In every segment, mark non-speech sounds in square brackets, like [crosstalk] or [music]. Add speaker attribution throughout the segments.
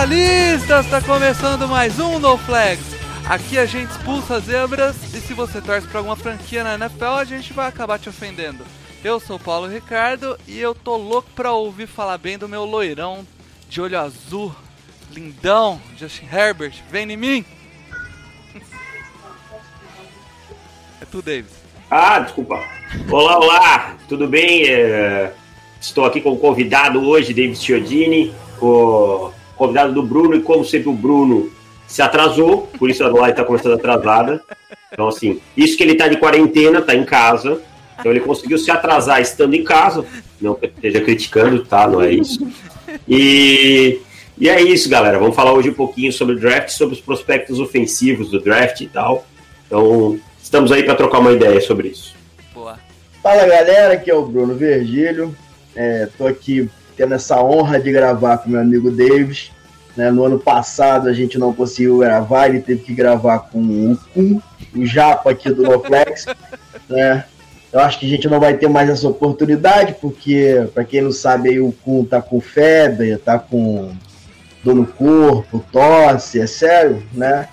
Speaker 1: Especialistas! Tá começando mais um No Flags. Aqui a gente expulsa zebras e se você torce pra alguma franquia na NFL, a gente vai acabar te ofendendo. Eu sou Paulo Ricardo e eu tô louco pra ouvir falar bem do meu loirão de olho azul, lindão, Justin Herbert. Vem em mim! [laughs] É tu, Davis.
Speaker 2: Ah, desculpa. Olá, olá, tudo bem? É, Estou aqui com o convidado hoje, David Chiodini, convidado do Bruno, e como sempre o Bruno se atrasou, por isso a live está começando atrasada. Então, assim, isso que ele está de quarentena, está em casa, então ele conseguiu se atrasar estando em casa, não esteja criticando, tá? Não é isso. E, e é isso, galera. Vamos falar hoje um pouquinho sobre o draft, sobre os prospectos ofensivos do draft e tal. Então, estamos aí para trocar uma ideia sobre isso.
Speaker 1: Boa.
Speaker 3: Fala galera, aqui é o Bruno Virgílio. É, tô aqui tendo essa honra de gravar com meu amigo Davis. né? no ano passado a gente não conseguiu gravar, ele teve que gravar com o Kun, o Japa aqui do Noflex. [laughs] né? Eu acho que a gente não vai ter mais essa oportunidade, porque, para quem não sabe, aí, o Kun tá com febre, tá com dor no corpo, tosse, é sério, né?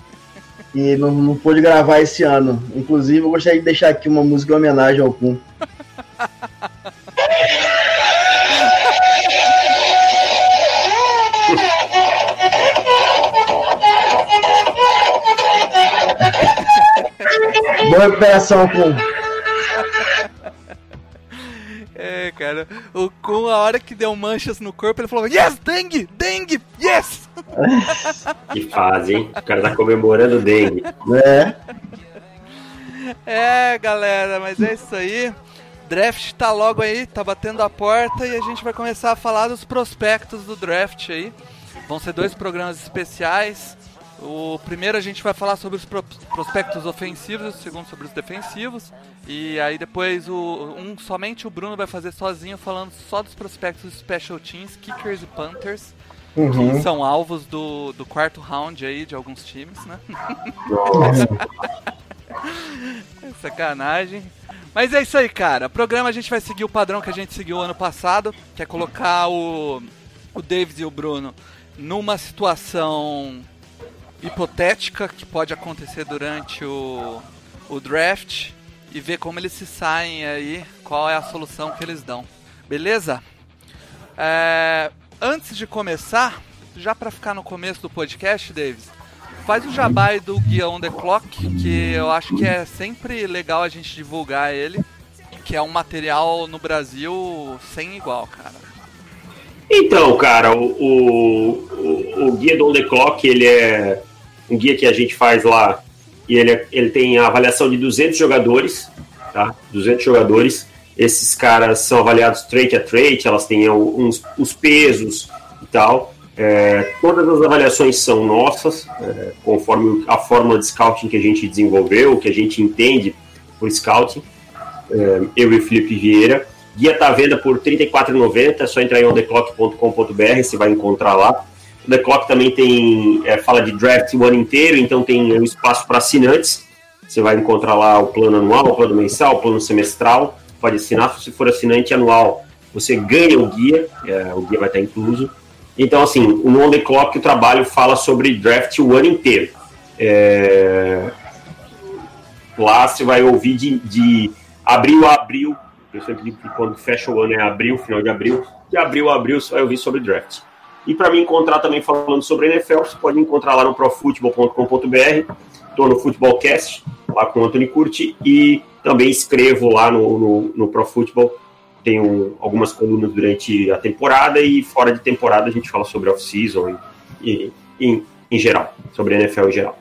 Speaker 3: E não, não pôde gravar esse ano. Inclusive, eu gostaria de deixar aqui uma música em homenagem ao Kun. [laughs] Boa recuperação, Kun. [laughs]
Speaker 1: É, cara, o Kun, a hora que deu manchas no corpo, ele falou: Yes, dengue! Dengue! Yes! [laughs]
Speaker 2: Que fase, hein? O cara tá comemorando o dengue.
Speaker 3: É,
Speaker 1: É, galera, mas é isso aí. Draft tá logo aí, tá batendo a porta e a gente vai começar a falar dos prospectos do draft aí. Vão ser dois programas especiais. O primeiro a gente vai falar sobre os pro- prospectos ofensivos, o segundo sobre os defensivos. E aí depois o um somente o Bruno vai fazer sozinho falando só dos prospectos special teams, kickers e punters, que são alvos do, do quarto round aí de alguns times, né?
Speaker 2: Nossa. [laughs]
Speaker 1: Sacanagem. Mas é isso aí, cara. O programa a gente vai seguir o padrão que a gente seguiu ano passado, que é colocar o, o Davis e o Bruno numa situação hipotética que pode acontecer durante o, o draft e ver como eles se saem aí, qual é a solução que eles dão. Beleza? É, antes de começar, já para ficar no começo do podcast, Davis, faz o jabá aí do Guia On The Clock, que eu acho que é sempre legal a gente divulgar ele, que é um material no Brasil sem igual, cara.
Speaker 2: Então, cara, o, o, o, o guia do On The Clock, ele é um guia que a gente faz lá e ele, é- ele tem a avaliação de 200 jogadores, tá? 200 jogadores. Esses caras são avaliados trait a trait, elas têm uns, os pesos e tal. É, todas as avaliações são nossas, é, conforme a fórmula de scouting que a gente desenvolveu, que a gente entende por scouting. É, eu e o Felipe Vieira. Guia está à venda por R$ 34,90, é só entrar em ondeclock.com.br, você vai encontrar lá. The Clock também tem, é, fala de draft o ano inteiro, então tem um espaço para assinantes. Você vai encontrar lá o plano anual, o plano mensal, o plano semestral. Pode assinar, se for assinante anual, você ganha o guia, é, o guia vai estar incluso. Então, assim, o On The Clock, o trabalho fala sobre draft o ano inteiro. É, Lá você vai ouvir de, de abril a abril. Eu sempre digo que quando fecha o ano é abril, final de abril. De abril a abril você vai ouvir sobre draft. E para me encontrar também falando sobre NFL, você pode encontrar lá no profutbol.com.br. Estou no Futebolcast, lá com o Anthony Curti. E também escrevo lá no, no, no Pro Football. Tenho algumas colunas durante a temporada e fora de temporada a gente fala sobre off-season e, e em, em geral, sobre NFL em geral.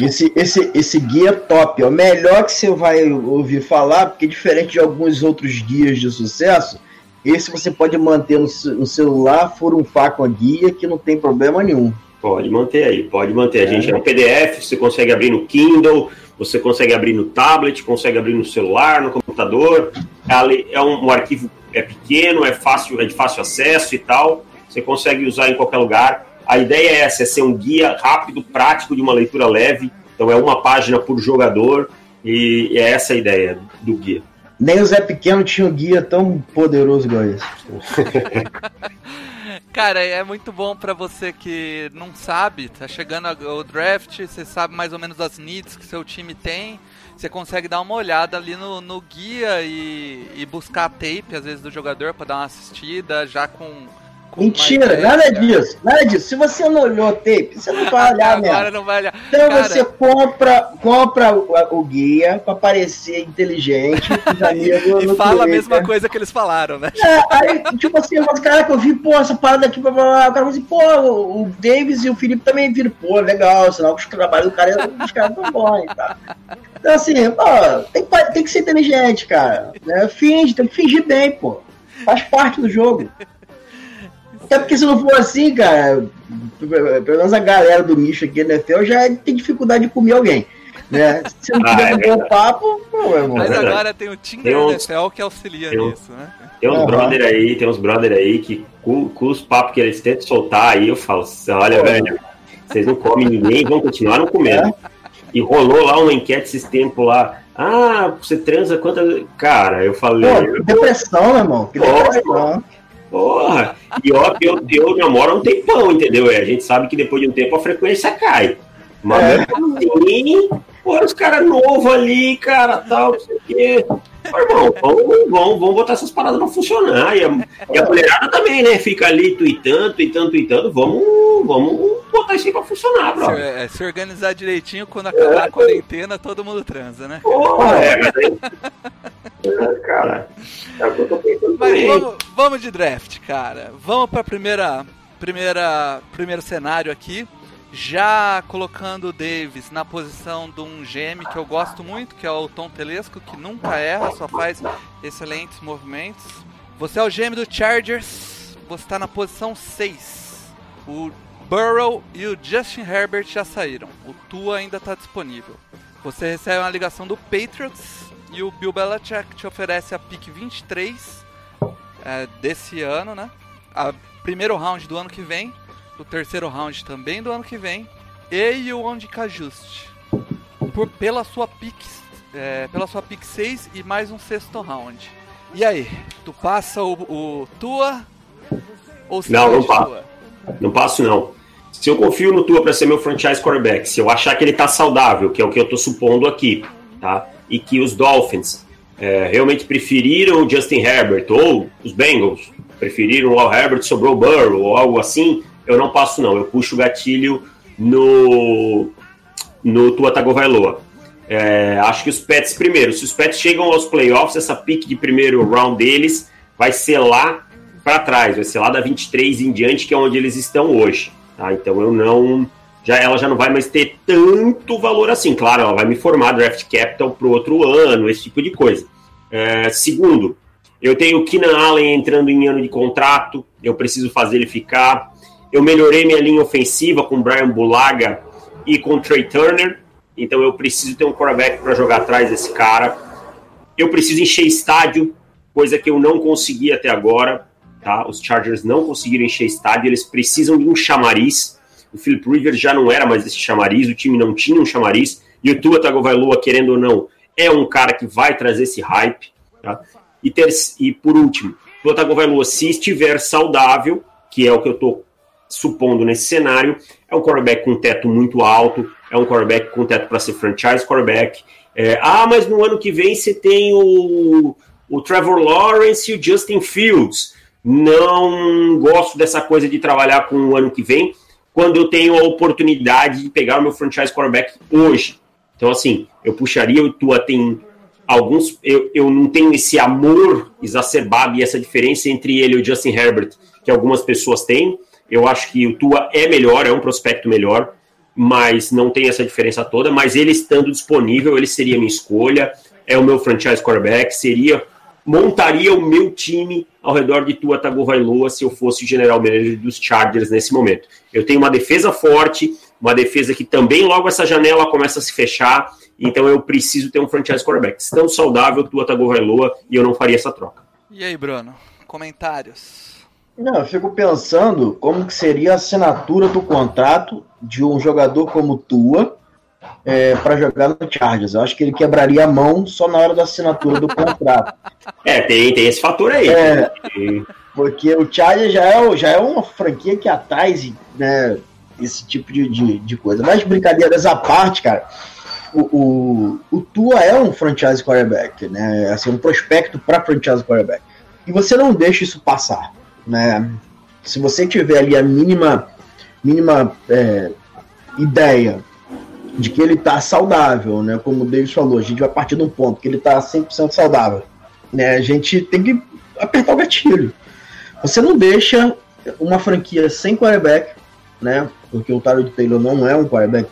Speaker 3: Esse, esse, esse guia top, é o melhor que você vai ouvir falar, porque diferente de alguns outros guias de sucesso, esse você pode manter no, ce- no celular, furunfar com a guia, que não tem problema nenhum.
Speaker 2: Pode manter aí, pode manter. A gente é um PDF, você consegue abrir no Kindle, você consegue abrir no tablet, consegue abrir no celular, no computador. Ali É um, um arquivo é pequeno, é fácil, é de fácil acesso e tal. Você consegue usar em qualquer lugar. A ideia é essa, é ser um guia rápido, prático de uma leitura leve. Então é uma página por jogador e é essa a ideia do guia.
Speaker 3: Nem o Zé Pequeno tinha um guia tão poderoso igual esse. [laughs]
Speaker 1: Cara, é muito bom pra você que não sabe, tá chegando o draft, você sabe mais ou menos as needs que seu time tem, você consegue dar uma olhada ali no, no guia e, e buscar tape, às vezes, do jogador pra dar uma assistida, já com...
Speaker 3: Mentira, nada disso, nada disso. Se você não olhou o tape, você não vai olhar
Speaker 1: Agora
Speaker 3: mesmo.
Speaker 1: não vai olhar.
Speaker 3: Então
Speaker 1: Cara,
Speaker 3: você compra, compra o, o guia pra parecer inteligente, [laughs]
Speaker 1: E fala a
Speaker 3: Twitter.
Speaker 1: mesma coisa que eles falaram, né?
Speaker 3: É, aí, tipo assim, eu falo, caraca, eu vi, pô, essa parada aqui, blá, blá, blá. o cara falou assim, pô, o, Davis e o Felipe também viram, pô, legal, sinal que os trabalhos do cara, os caras tão bons e. Então, assim, pô, tem, tem que ser inteligente, cara, né? Finge, tem que fingir bem, pô, faz parte do jogo. Até porque se não for assim, cara, pelo menos a galera do nicho aqui na NFL já tem dificuldade de comer alguém, né? Se não
Speaker 2: Ah,
Speaker 3: tiver
Speaker 2: é
Speaker 3: um bom papo, pô, meu irmão.
Speaker 1: Mas
Speaker 2: verdade.
Speaker 1: agora tem o Tinder
Speaker 2: Tem uns-
Speaker 1: NFL que auxilia
Speaker 2: tem
Speaker 1: nisso, né?
Speaker 2: Tem uns
Speaker 3: Aham.
Speaker 2: brother aí, tem uns brother aí que com, com os papos que eles tentam soltar aí, eu falo, olha,
Speaker 3: Pô.
Speaker 2: velho, vocês não comem ninguém, vão continuar não comendo. E rolou lá uma enquete esses tempos lá. Ah, você transa quantas. Cara, eu falei.
Speaker 3: Pô, que depressão, meu irmão, que
Speaker 2: Pô,
Speaker 3: depressão.
Speaker 2: Porra! E ó, eu, eu namoro há um tempão, entendeu? É, a gente sabe que depois de um tempo a frequência cai. Mas
Speaker 3: É.
Speaker 2: assim, pô, os caras novos ali, cara, tal, não sei o quê. Pô, irmão, vamos, vamos, vamos botar essas paradas pra funcionar. E a, e a mulherada também, né? Fica ali tweetando, tweetando, tweetando. Vamos, vamos botar isso aí pra funcionar,
Speaker 1: Se,
Speaker 2: brother.
Speaker 1: é, se organizar direitinho, quando acabar a quarentena, todo mundo transa, né?
Speaker 2: Porra, é, mas aí. É, cara, é o que eu tô pensando
Speaker 1: Mas
Speaker 2: também.
Speaker 1: vamos, vamos de draft, cara. Vamos pra primeira, primeira, primeiro cenário aqui. Já colocando o Davis na posição de um GM que eu gosto muito, que é o Tom Telesco, que nunca erra, só faz excelentes movimentos. Você é o GM do Chargers, você está na posição 6. O Burrow e o Justin Herbert já saíram. O Tua ainda está disponível. Você recebe uma ligação do Patriots e o Bill Belichick te oferece a pick 23 é, desse ano, né? A primeiro round do ano que vem, o terceiro round também do ano que vem e o onde que ajuste por pela sua pick é, pela sua pick 6 e mais um sexto round. E aí, tu passa o, o Tua ou você
Speaker 2: Não, não
Speaker 1: de
Speaker 2: passo.
Speaker 1: Tua?
Speaker 2: Não passo, não. Se eu confio no Tua para ser meu franchise quarterback, se eu achar que ele tá saudável, que é o que eu tô supondo aqui, tá? E que os Dolphins é, realmente preferiram o Justin Herbert, ou os Bengals preferiram o Herbert, sobrou o Burrow, ou algo assim, eu não passo, não. Eu puxo o gatilho no, no Tua Tagovailoa. É, acho que os Pets primeiro. Se os Pets chegam aos playoffs, essa pique de primeiro round deles vai ser lá para trás, vai ser lá da 23 em diante, que é onde eles estão hoje. Tá? Então eu não. Já, ela já não vai mais ter tanto valor assim. Claro, ela vai me formar draft capital para o outro ano, esse tipo de coisa. É, segundo, eu tenho o Keenan Allen entrando em ano de contrato, eu preciso fazer ele ficar. Eu melhorei minha linha ofensiva com Brian Bulaga e com Trey Turner, então eu preciso ter um quarterback para jogar atrás desse cara. Eu preciso encher estádio, coisa que eu não consegui até agora. Tá? Os Chargers não conseguiram encher estádio, eles precisam de um chamariz. O Philip Rivers já não era mais esse chamariz, o time não tinha um chamariz. E o Tua Tagovailoa, querendo ou não, é um cara que vai trazer esse hype. Tá? E, ter, e por último, Tua Tagovailoa, se estiver saudável, que é o que eu estou supondo nesse cenário, é um quarterback com teto muito alto, é um quarterback com teto para ser franchise quarterback. É, ah, mas no ano que vem você tem o, o Trevor Lawrence e o Justin Fields. Não gosto dessa coisa de trabalhar com o ano que vem, quando eu tenho a oportunidade de pegar o meu franchise quarterback hoje. Então, assim, eu puxaria o Tua tem alguns. Eu, eu não tenho esse amor exacerbado e essa diferença entre ele e o Justin Herbert que algumas pessoas têm. Eu acho que o Tua é melhor, é um prospecto melhor. mas não tem essa diferença toda. Mas ele estando disponível, ele seria minha escolha. É o meu franchise quarterback, seria montaria o meu time ao redor de Tua Tagovailoa se eu fosse o general manager dos Chargers nesse momento. Eu tenho uma defesa forte, uma defesa que também logo essa janela começa a se fechar, então eu preciso ter um franchise quarterback. Estando saudável, Tua Tagovailoa, e eu não faria essa troca.
Speaker 1: E aí, Bruno? Comentários?
Speaker 3: Não, eu fico pensando como que seria a assinatura do contrato de um jogador como Tua é, para jogar no Chargers. Eu acho que ele quebraria a mão só na hora da assinatura do contrato.
Speaker 2: É, tem, tem esse fator aí.
Speaker 3: É. Porque o Chargers já é, já é uma franquia que atrás né, esse tipo de, de, de coisa. Mas brincadeiras à parte, cara, o, o, o Tua é um franchise quarterback, né? Assim, um prospecto para franchise quarterback. E você não deixa isso passar, né? Se você tiver ali a mínima, mínima é, ideia de que ele tá saudável, né? Como o Davis falou, a gente vai partir de um ponto que ele tá 100% saudável, né? A gente tem que apertar o gatilho. Você não deixa uma franquia sem quarterback, né? Porque o Tyrod Taylor não é um quarterback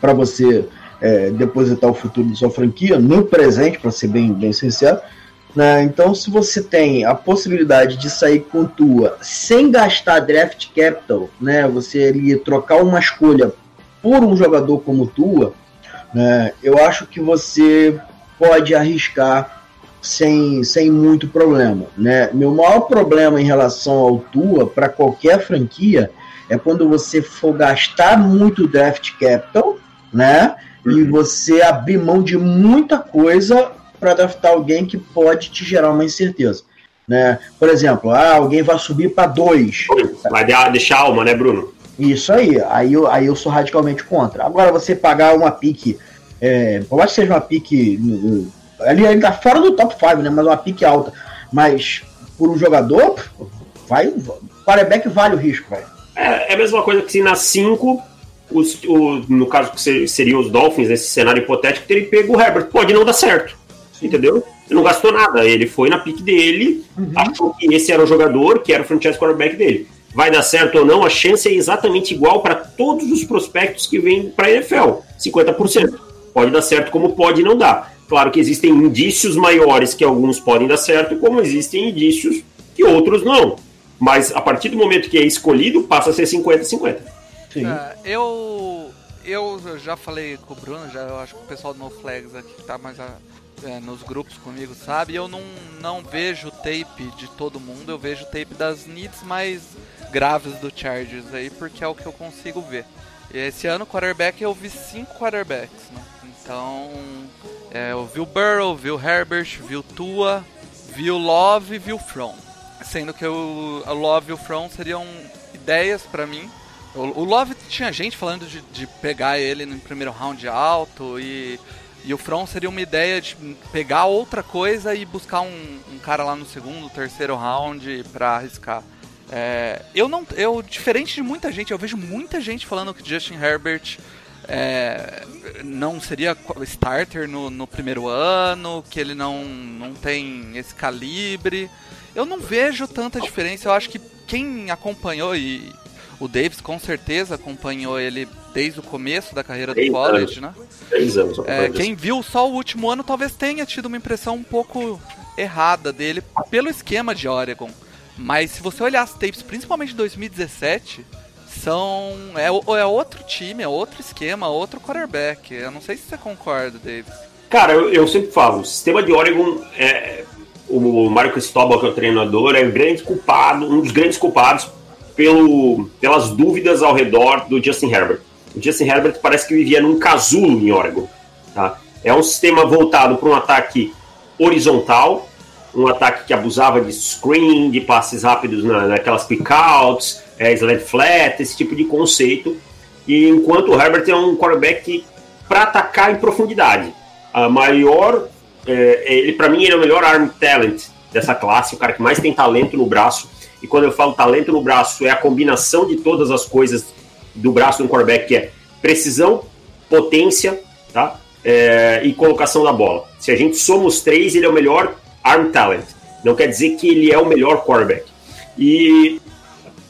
Speaker 3: para você é, depositar o futuro da sua franquia no presente, para ser bem, bem sincero. Né? Então, se você tem a possibilidade de sair com tua sem gastar draft capital, né? Você ali trocar uma escolha por um jogador como tua, né? Eu acho que você pode arriscar sem, sem muito problema, né? Meu maior problema em relação ao tua para qualquer franquia é quando você for gastar muito draft capital, né? E você abrir mão de muita coisa para draftar alguém que pode te gerar uma incerteza. Né? Por exemplo, ah, alguém vai subir para dois.
Speaker 2: Vai deixar alma, né, Bruno?
Speaker 3: Isso aí, aí eu, aí eu sou radicalmente contra. Agora, você pagar uma pique, é, por mais que seja uma pique. uh, Ali ainda tá fora do top 5, né? Mas uma pique alta. Mas por um jogador, vai. O quarterback vale o risco, velho.
Speaker 2: É, é a mesma coisa que se na 5, os- o- no caso que se- seriam os Dolphins, nesse cenário hipotético, teria pego o Herbert. Pode não dar certo. Entendeu? Ele não gastou nada. Ele foi na pique dele, achou que esse era o jogador, que era o franchise quarterback dele. Vai dar certo ou não, a chance é exatamente igual para todos os prospectos que vêm para a NFL: 50%. Pode dar certo, como pode não dar. Claro que existem indícios maiores que alguns podem dar certo, como existem indícios que outros não. Mas a partir do momento que é escolhido, passa a ser 50-50.
Speaker 3: Sim.
Speaker 1: É, eu, eu já falei com o Bruno, já, eu acho que o pessoal do No Flags aqui que tá mais a- é, nos grupos comigo sabe, eu não, não vejo tape de todo mundo, eu vejo tape das needs mais graves do Chargers aí, porque é o que eu consigo ver. E esse ano, quarterback, eu vi cinco quarterbacks, né? Então, é, eu vi o Burrow, vi o Herbert, vi o Tua, vi o Love e vi o From. Sendo que o, Love e o From seriam ideias pra mim. O, o Love tinha gente falando de, de pegar ele no primeiro round alto e, e o From seria uma ideia de pegar outra coisa e buscar um, um cara lá no segundo, terceiro round pra arriscar. É, eu não, eu diferente de muita gente, eu vejo muita gente falando que Justin Herbert é, não seria starter no, no primeiro ano, que ele não, não tem esse calibre. Eu não vejo tanta diferença. Eu acho que quem acompanhou e o Davis com certeza acompanhou ele desde o começo da carreira do college, né?
Speaker 2: Três anos.
Speaker 1: É, quem viu só o último ano talvez tenha tido uma impressão um pouco errada dele pelo esquema de Oregon. Mas se você olhar as tapes, principalmente de 2017, são. É, é outro time, é outro esquema, outro quarterback. Eu não sei se você concorda, Davis.
Speaker 2: Cara, eu, eu sempre falo, o sistema de Oregon, é, o Mário Cristóbal, que é o treinador, é o grande culpado, um dos grandes culpados pelo, pelas dúvidas ao redor do Justin Herbert. O Justin Herbert parece que vivia num casulo em Oregon. Tá? É um sistema voltado para um ataque horizontal, um ataque que abusava de screen, de passes rápidos na, naquelas pick-outs, é, sled flat, esse tipo de conceito. E enquanto o Herbert é um quarterback para atacar em profundidade. A maior, é, ele para mim ele é o melhor arm talent dessa classe, o cara que mais tem talento no braço. E quando eu falo talento no braço, é a combinação de todas as coisas do braço do quarterback, que é precisão, potência, tá? É, e colocação da bola. Se a gente soma os três, ele é o melhor arm talent. Não quer dizer que ele é o melhor quarterback. E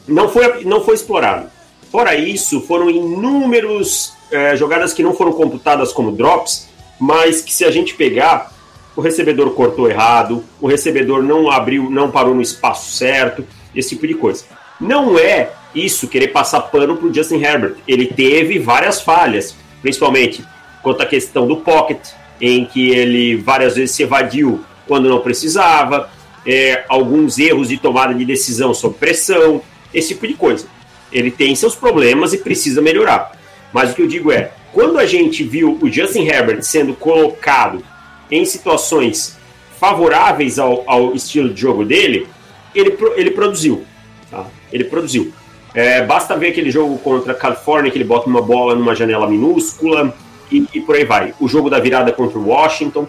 Speaker 2: não foi, não foi explorado. Fora isso, foram inúmeros é, jogadas que não foram computadas como drops, mas que se a gente pegar, o recebedor cortou errado, o recebedor não abriu, não parou no espaço certo, esse tipo de coisa. Não é isso querer passar pano para o Justin Herbert. Ele teve várias falhas, principalmente quanto à questão do pocket, em que ele várias vezes se evadiu quando não precisava, é, alguns erros de tomada de decisão sob pressão, esse tipo de coisa. Ele tem seus problemas e precisa melhorar. Mas o que eu digo é, quando a gente viu o Justin Herbert sendo colocado em situações favoráveis ao, ao estilo de jogo dele, ele, ele produziu. Tá? Ele produziu. É, basta ver aquele jogo contra a Califórnia, que ele bota uma bola numa janela minúscula e, e, por aí vai. O jogo da virada contra o Washington.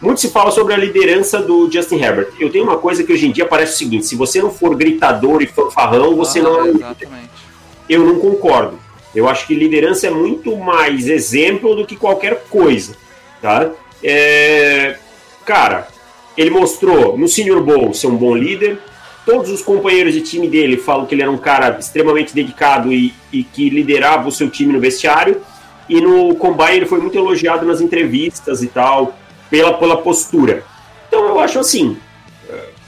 Speaker 2: Muito se fala sobre a liderança do Justin Herbert. Eu tenho uma coisa que hoje em dia parece o seguinte: se você não for gritador e fanfarrão, você
Speaker 1: Ah,
Speaker 2: não é um.
Speaker 1: Exatamente.
Speaker 2: Eu não concordo. Eu acho que liderança é muito mais exemplo do que qualquer coisa, tá? É, Cara, ele mostrou no Senior Bowl ser um bom líder. Todos os companheiros de time dele falam que ele era um cara extremamente dedicado e, e que liderava o seu time no vestiário. E no Combine ele foi muito elogiado nas entrevistas e tal, pela, pela postura. Então eu acho assim.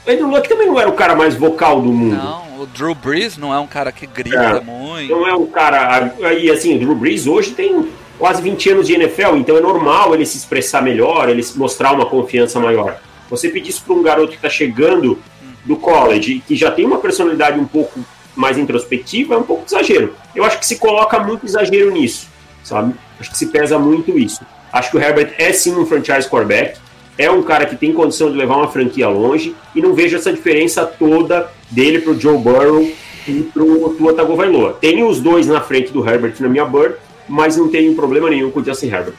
Speaker 2: O Andrew Luck também não era o cara mais vocal do mundo.
Speaker 1: Não, o Drew Brees não é um cara que grita
Speaker 2: É.
Speaker 1: muito.
Speaker 2: Não é um cara. Aí, assim, o Drew Brees hoje tem quase 20 anos de NFL, então é normal ele se expressar melhor, ele mostrar uma confiança maior. Você pedir isso para um garoto que está chegando do college que já tem uma personalidade um pouco mais introspectiva é um pouco exagero. Eu acho que se coloca muito exagero nisso, sabe? Acho que se pesa muito isso. Acho que o Herbert é sim um franchise quarterback, é um cara que tem condição de levar uma franquia longe e não vejo essa diferença toda dele pro Joe Burrow e pro Tua Tagovailoa. Tenho os dois na frente do Herbert na minha bird, mas não tenho problema nenhum com o Justin Herbert.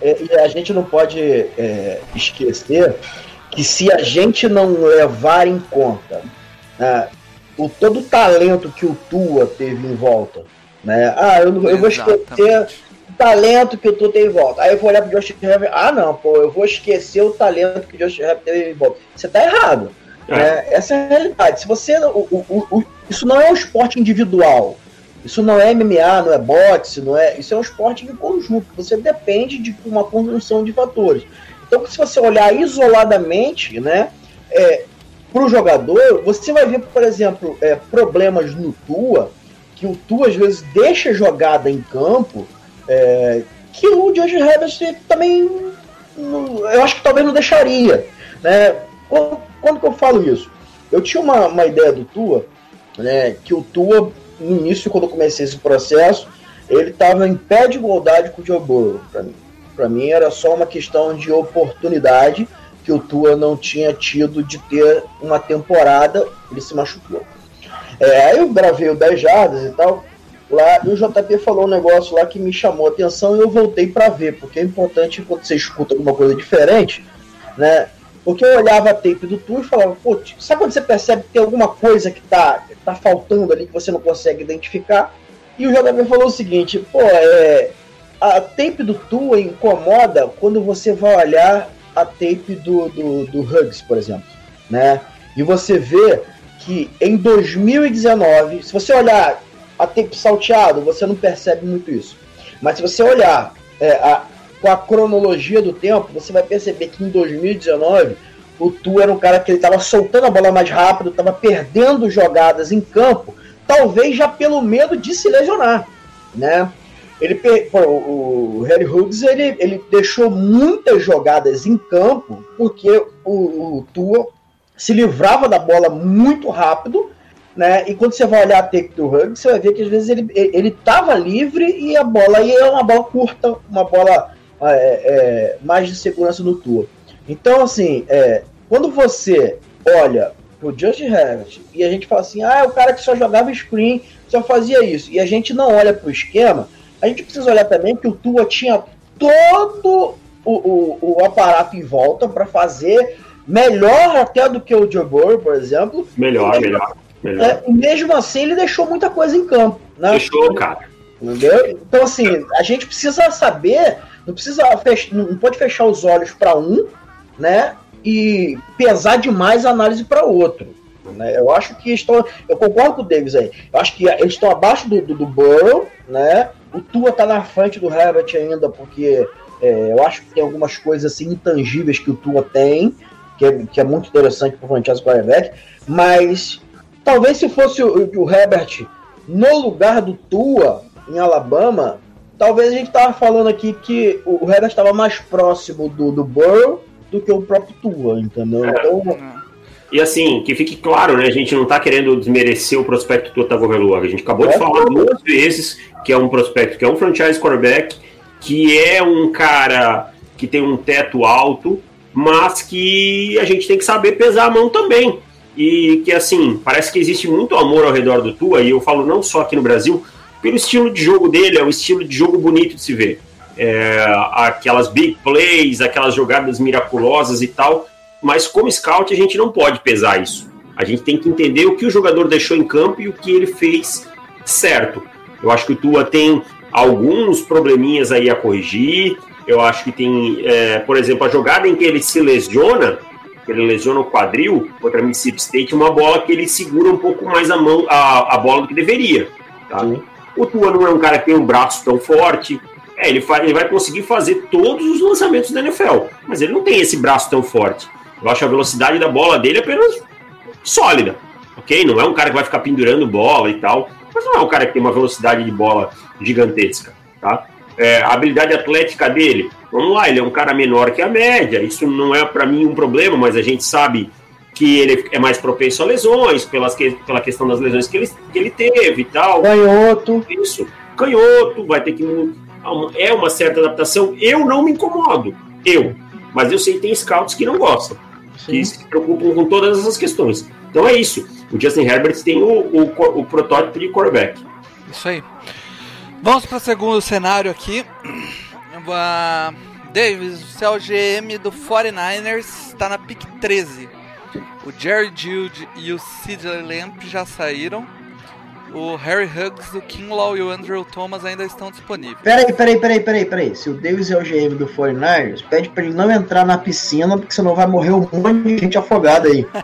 Speaker 3: É, E a gente não pode é, esquecer que se a gente não levar em conta né, o todo o talento que o Tua teve em volta, né? Ah, eu, eu vou esquecer o talento que o Tua teve em volta. Aí eu vou olhar pro Josh Herbert, ah não, pô, eu vou esquecer o talento que o Josh Herbert teve em volta. Você tá errado.
Speaker 2: É.
Speaker 3: né? Essa é a realidade. Se você. o- o- o- o- isso não é um esporte individual. Isso não é MMA, não é boxe, não é. Isso é um esporte de conjunto. Você depende de uma conjunção de fatores. Então, se você olhar isoladamente, né, é, para o jogador, você vai ver, por exemplo, é, problemas no Tua, que o Tua às vezes deixa jogada em campo, é, que o Josh Herbert também, não- eu acho que talvez não deixaria, né? Quando, quando que eu falo isso? Eu tinha uma, uma ideia do Tua, né, que o Tua, no início, quando eu comecei esse processo, ele estava em pé de igualdade com o Joe Burrow, para mim. Para mim era só uma questão de oportunidade que o Tua não tinha tido de ter uma temporada, ele se machucou. É, aí eu gravei o 10 jardas e tal, lá, e o JP falou um negócio lá que me chamou a atenção e eu voltei para ver, porque é importante quando você escuta alguma coisa diferente, né? Porque eu olhava a tape do Tua e falava, pô, sabe quando você percebe que tem alguma coisa que tá, tá faltando ali que você não consegue identificar? E o JP falou o seguinte, pô, é, a tape do Tua incomoda quando você vai olhar a tape do, do, do Huggs, por exemplo, né? E você vê que em 2019, se você olhar a tape salteado, você não percebe muito isso. Mas se você olhar é, a- com a cronologia do tempo, você vai perceber que em 2019 o Tu era um cara que ele estava soltando a bola mais rápido, estava perdendo jogadas em campo, talvez já pelo medo de se lesionar, né? Ele, pô, o o Harry Hughes ele, ele deixou muitas jogadas em campo porque o, o Tua se livrava da bola muito rápido, né? E quando você vai olhar a tape do Hughes, você vai ver que às vezes ele ele estava livre e a bola ia uma bola curta, uma bola é, é, mais de segurança no Tua. Então, assim, é, quando você olha pro Justin Herbert e a gente fala assim, ah, é o cara que só jogava screen, só fazia isso, e a gente não olha pro esquema, a gente precisa olhar também que o Tua tinha todo o, o, o aparato em volta para fazer melhor até do que o Joe Burrow, por exemplo,
Speaker 2: Melhor, melhor, melhor.
Speaker 3: é, e mesmo assim ele deixou muita coisa em campo. Né?
Speaker 2: Fechou, cara.
Speaker 3: Entendeu? Então, assim, a gente precisa saber, não precisa não pode fechar os olhos para um, né? E pesar demais a análise para outro. Né? Eu acho que estão. Eu concordo com o Davis aí. Eu acho que eles estão abaixo do, do, do Burrow, né? O Tua tá na frente do Herbert ainda, porque é, eu acho que tem algumas coisas assim intangíveis que o Tua tem, que é, que é muito interessante pro franchise quarterback, mas talvez se fosse o, o Herbert no lugar do Tua em Alabama, talvez a gente tava falando aqui que o, Herbert estava mais próximo do, do Burrow do que o próprio Tua, entendeu? Então,
Speaker 2: E assim, que fique claro, né? A gente não tá querendo desmerecer o prospecto do Tagovailoa. A gente acabou de
Speaker 3: É.
Speaker 2: falar duas vezes que é um prospecto, que é um franchise quarterback, que é um cara que tem um teto alto, mas que a gente tem que saber pesar a mão também. E que assim, parece que existe muito amor ao redor do Tua, e eu falo não só aqui no Brasil, pelo estilo de jogo dele, é um estilo de jogo bonito de se ver. É, aquelas big plays, aquelas jogadas miraculosas e tal, mas como scout a gente não pode pesar isso. A gente tem que entender o que o jogador deixou em campo e o que ele fez certo. Eu acho que o Tua tem alguns probleminhas aí a corrigir. Eu acho que tem, é, por exemplo, a jogada em que ele se lesiona, que ele lesiona o quadril contra Mississippi State, uma bola que ele segura um pouco mais a mão, a, a bola do que deveria. Tá?
Speaker 3: Sim.
Speaker 2: O Tua não é um cara que tem um braço tão forte. É, ele, fa- ele vai conseguir fazer todos os lançamentos da NFL, mas ele não tem esse braço tão forte. Eu acho a velocidade da bola dele apenas sólida, ok? Não é um cara que vai ficar pendurando bola e tal, mas não é um cara que tem uma velocidade de bola gigantesca, tá? É, a habilidade atlética dele, vamos lá, ele é um cara menor que a média, isso não é para mim um problema, mas a gente sabe que ele é mais propenso a lesões, pelas que, pela questão das lesões que ele, que ele teve e tal.
Speaker 3: canhoto.
Speaker 2: Isso. Canhoto, vai ter que. É uma certa adaptação. Eu não me incomodo. Eu. Mas eu sei que tem scouts que não gostam. Que se preocupam com todas essas questões. Então é isso. O Justin Herbert tem o, o, o protótipo de quarterback.
Speaker 1: Isso aí. Vamos para o segundo cenário aqui. Ah, Davis, o seu GM do 49ers está na pick 13. O Jerry Jude e o CJ Lamp já saíram. O Harry Huggs, o Kinlaw e o Andrew Thomas ainda estão disponíveis.
Speaker 3: Peraí, peraí, peraí, peraí, peraí. Se o Davis é o GM do 49ers, pede pra ele não entrar na piscina, porque senão vai morrer um monte de gente afogada aí. [laughs]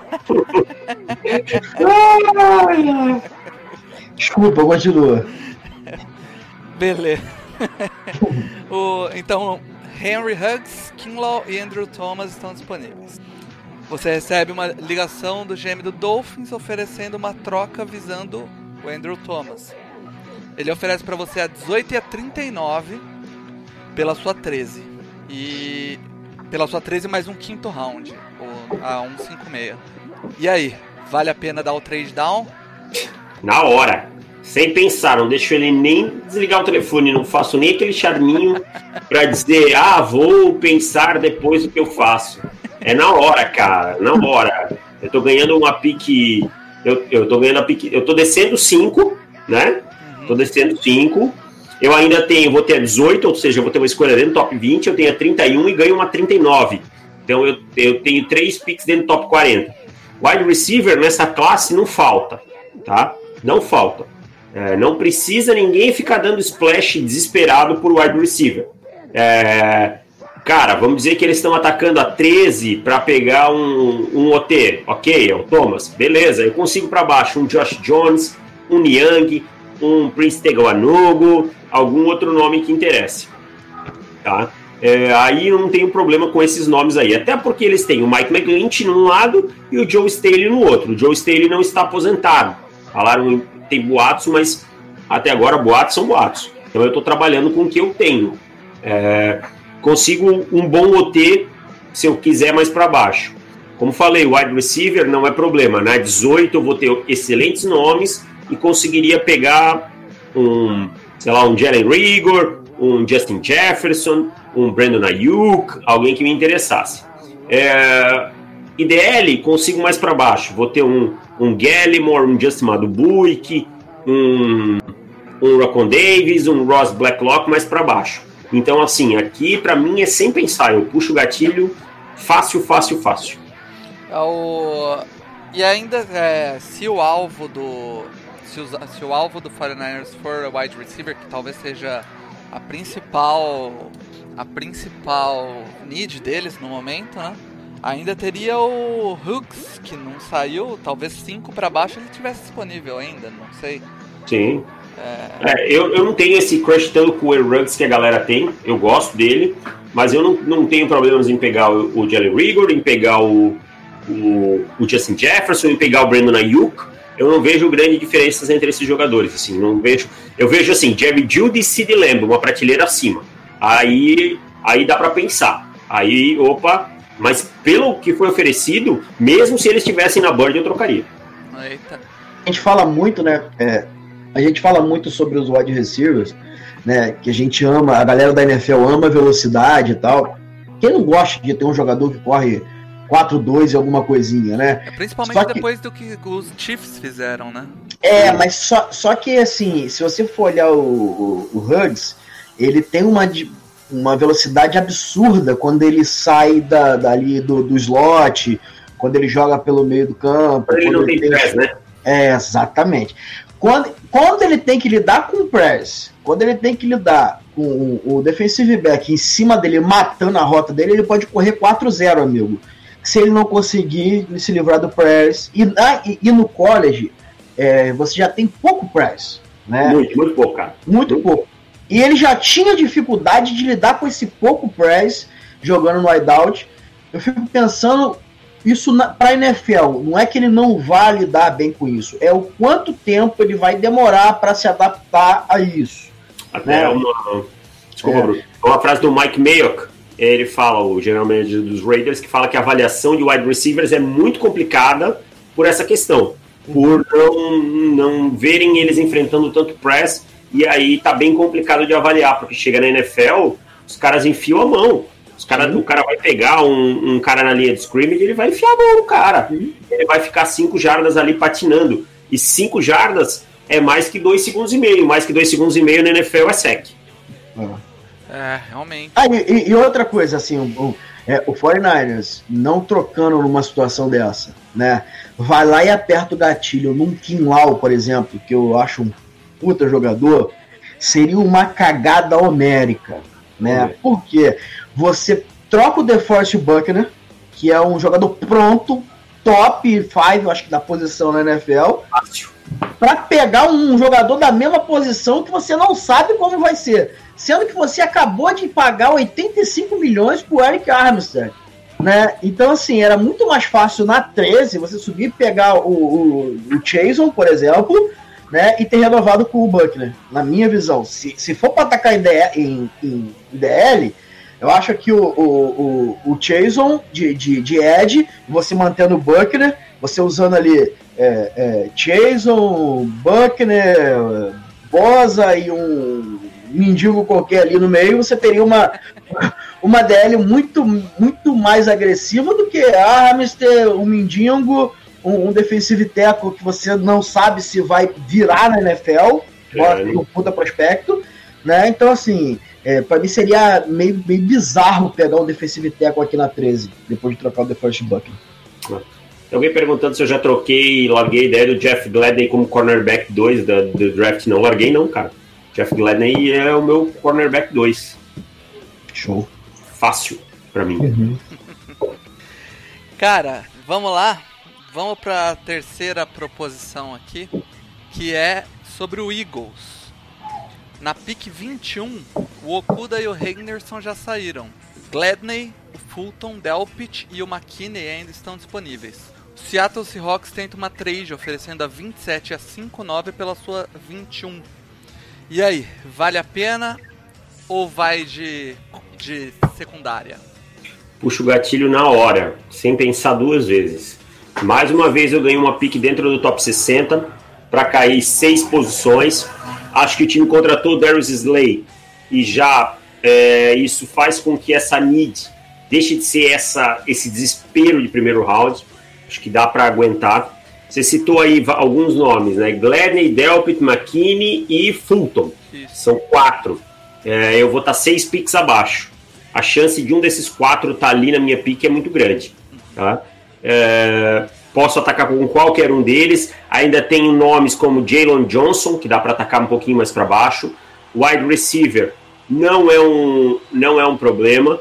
Speaker 3: Desculpa, continua.
Speaker 1: Beleza. [laughs] o, então, Henry Huggs, Kinlaw e Andrew Thomas estão disponíveis. Você recebe uma ligação do GM do Dolphins oferecendo uma troca visando o Andrew Thomas. Ele oferece para você a 18 e a 39 pela sua 13. E pela sua 13 mais um quinto round, ou a 156. E aí, vale a pena dar o trade down?
Speaker 2: Na hora. Sem pensar, não deixo ele nem desligar o telefone, não faço nem aquele charminho pra dizer, ah, vou pensar depois o que eu faço. É na hora, cara, na hora. Eu tô ganhando uma pique. Eu, eu tô ganhando a pique. Eu tô descendo 5, né? Tô descendo 5. Eu ainda tenho, vou ter a 18, ou seja, eu vou ter uma escolha dentro do top 20, eu tenho a 31 e ganho uma 39. Então eu, eu tenho três picks dentro do top 40. Wide receiver nessa classe não falta, tá? Não falta. É, não precisa ninguém ficar dando splash desesperado por wide receiver. É, cara, vamos dizer que eles estão atacando a 13 para pegar um, um OT. Ok, é o Thomas. Beleza, eu consigo para baixo um Josh Jones, um Niang, um Prince Tegoanugo, algum outro nome que interesse. Tá? É, aí não tenho problema com esses nomes aí. Até porque eles têm o Mike McGlinch num lado e o Joe Staley no outro. O Joe Staley não está aposentado. Falaram, em- tem boatos, mas até agora boatos são boatos. Então eu estou trabalhando com o que eu tenho. É, consigo um bom OT se eu quiser mais para baixo. Como falei, o wide receiver não é problema. Na 18 eu vou ter excelentes nomes e conseguiria pegar um, sei lá, um Jalen Rigor, um Justin Jefferson, um Brandon Ayuk, alguém que me interessasse. É, IDL, consigo mais para baixo. Vou ter um, um Gallimore, um Justin Madubuik, um, um Rocon Davis, um Ross Blacklock mais para baixo. Então, assim, aqui para mim é sem pensar. Eu puxo o gatilho fácil, fácil, fácil.
Speaker 1: É o... E ainda, é, se o alvo do. Se, os- se o alvo do 49ers for o wide receiver, que talvez seja a principal. A principal need deles no momento, né? Ainda teria o Hooks, que não saiu, talvez 5 pra baixo ele tivesse disponível ainda, não sei.
Speaker 2: Sim. É, eu, eu não tenho esse crush tanto com o Aaron Ruggs que a galera tem, eu gosto dele, mas eu não, não tenho problemas em pegar o, o Jelly Rigor, em pegar o, o, o Justin Jefferson, em pegar o Brandon Ayuk. Eu não vejo grandes diferenças entre esses jogadores, assim, não vejo. Eu vejo assim, Jerry Judy e Sid Lamb, uma prateleira acima. Aí, aí dá para pensar. Aí, opa, mas pelo que foi oferecido, mesmo se eles estivessem na Bird, eu trocaria.
Speaker 1: Eita.
Speaker 3: A gente fala muito, né? é, a gente fala muito sobre os wide receivers, né? Que a gente ama, a galera da NFL ama a velocidade e tal. Quem não gosta de ter um jogador que corre 4-2 e alguma coisinha, né?
Speaker 1: Principalmente
Speaker 3: Só que-
Speaker 1: depois do que os Chiefs fizeram, né?
Speaker 3: É, mas só, só que assim, se você for olhar o, o, o ele tem uma, uma velocidade absurda quando ele sai da, dali do, do slot, quando ele joga pelo meio do campo.
Speaker 2: Ele não tem
Speaker 3: tem-
Speaker 2: press, né?
Speaker 3: É, exatamente. Quando, quando ele tem que lidar com o press, quando ele tem que lidar com o, o defensive back em cima dele, matando a rota dele, ele pode correr 4-0, amigo. Se ele não conseguir se livrar do press. E, na- e, e no college, é, você já tem pouco press, né?
Speaker 2: Muito, muito pouco, cara.
Speaker 3: Muito pouco. E ele já tinha dificuldade de lidar com esse pouco press jogando no wideout. Eu fico pensando isso na, pra NFL. Não é que ele não vá lidar bem com isso, é o quanto tempo ele vai demorar para se adaptar a isso.
Speaker 2: Até
Speaker 3: É.
Speaker 2: uma. Desculpa,
Speaker 3: É.
Speaker 2: Bruno. Uma frase do Mike Mayock. Ele fala, o general manager dos Raiders, que fala que a avaliação de wide receivers é muito complicada por essa questão. Por não, não verem eles enfrentando tanto press. E aí tá bem complicado de avaliar, porque chega na NFL, os caras enfiam a mão. Os cara, o cara vai pegar um, um cara na linha de scrimmage, ele vai enfiar a mão no cara. Ele vai ficar cinco jardas ali patinando. E cinco jardas é mais que dois segundos e meio. Mais que dois segundos e meio na NFL é sec.
Speaker 1: É, realmente.
Speaker 3: Ah, e, e- outra coisa, assim, o, o, é, o 49ers não trocando numa situação dessa, né? Vai lá e aperta o gatilho num Kinlaw, por exemplo, que eu acho um puta jogador, seria uma cagada homérica, né?
Speaker 2: Uhum.
Speaker 3: Porque você troca o DeForest Buckner, que é um jogador pronto, top 5, acho que da posição na NFL, para pegar um jogador da mesma posição que você não sabe como vai ser. Sendo que você acabou de pagar 85 milhões pro Eric Armstead. Né? Então, assim, era muito mais fácil na 13 você subir e pegar o, o, o Chason, por exemplo, né? E ter renovado com o Buckner, na minha visão. Se, se for para atacar em, DL, em, em DL, eu acho que o, o, o, o Chason de, de, de Ed, você mantendo o Buckner, você usando ali é, é, Chason, Buckner, Bosa e um mendigo qualquer ali no meio, você teria uma, [laughs] uma DL muito, muito mais agressiva do que a Hamster, um mendigo, um, um defensive tackle que você não sabe se vai virar na NFL,
Speaker 2: É,
Speaker 3: um puta prospecto, né? Então, assim, é, para mim seria meio, meio bizarro pegar um defensive tackle aqui na 13, depois de trocar o DeForest Buckner.
Speaker 2: Tem alguém perguntando se eu já troquei e larguei a ideia do Jeff Gladney como cornerback 2 da, do draft. Não larguei, não, cara. Jeff Gladney é o meu cornerback 2.
Speaker 3: Show.
Speaker 2: Fácil pra mim. [laughs]
Speaker 1: Cara, vamos lá. Vamos pra terceira proposição aqui, que é sobre o Eagles. Na pick 21, o Okuda e o Henderson já saíram. Gladney, o Fulton, Delpit e o McKinney ainda estão disponíveis. O Seattle Seahawks tenta uma trade oferecendo a 27 a 5,9 pela sua 21. E aí, vale a pena ou vai de, de secundária?
Speaker 2: Puxo o gatilho na hora, sem pensar duas vezes. Mais uma vez eu ganhei uma pick dentro do top 60 para cair seis posições. Acho que o time contratou o Darius Slay e já é, isso faz com que essa need deixe de ser essa, esse desespero de primeiro round. Acho que dá para aguentar. Você citou aí alguns nomes, né? Gladney, Delpit, McKinney e Fulton.
Speaker 1: Isso.
Speaker 2: São quatro. É, eu vou estar seis picks abaixo. A chance de um desses quatro estar ali na minha pick é muito grande. Tá? É, posso atacar com qualquer um deles. Ainda tenho nomes como Jalen Johnson, que dá para atacar um pouquinho mais para baixo. Wide receiver não é um, não é um problema.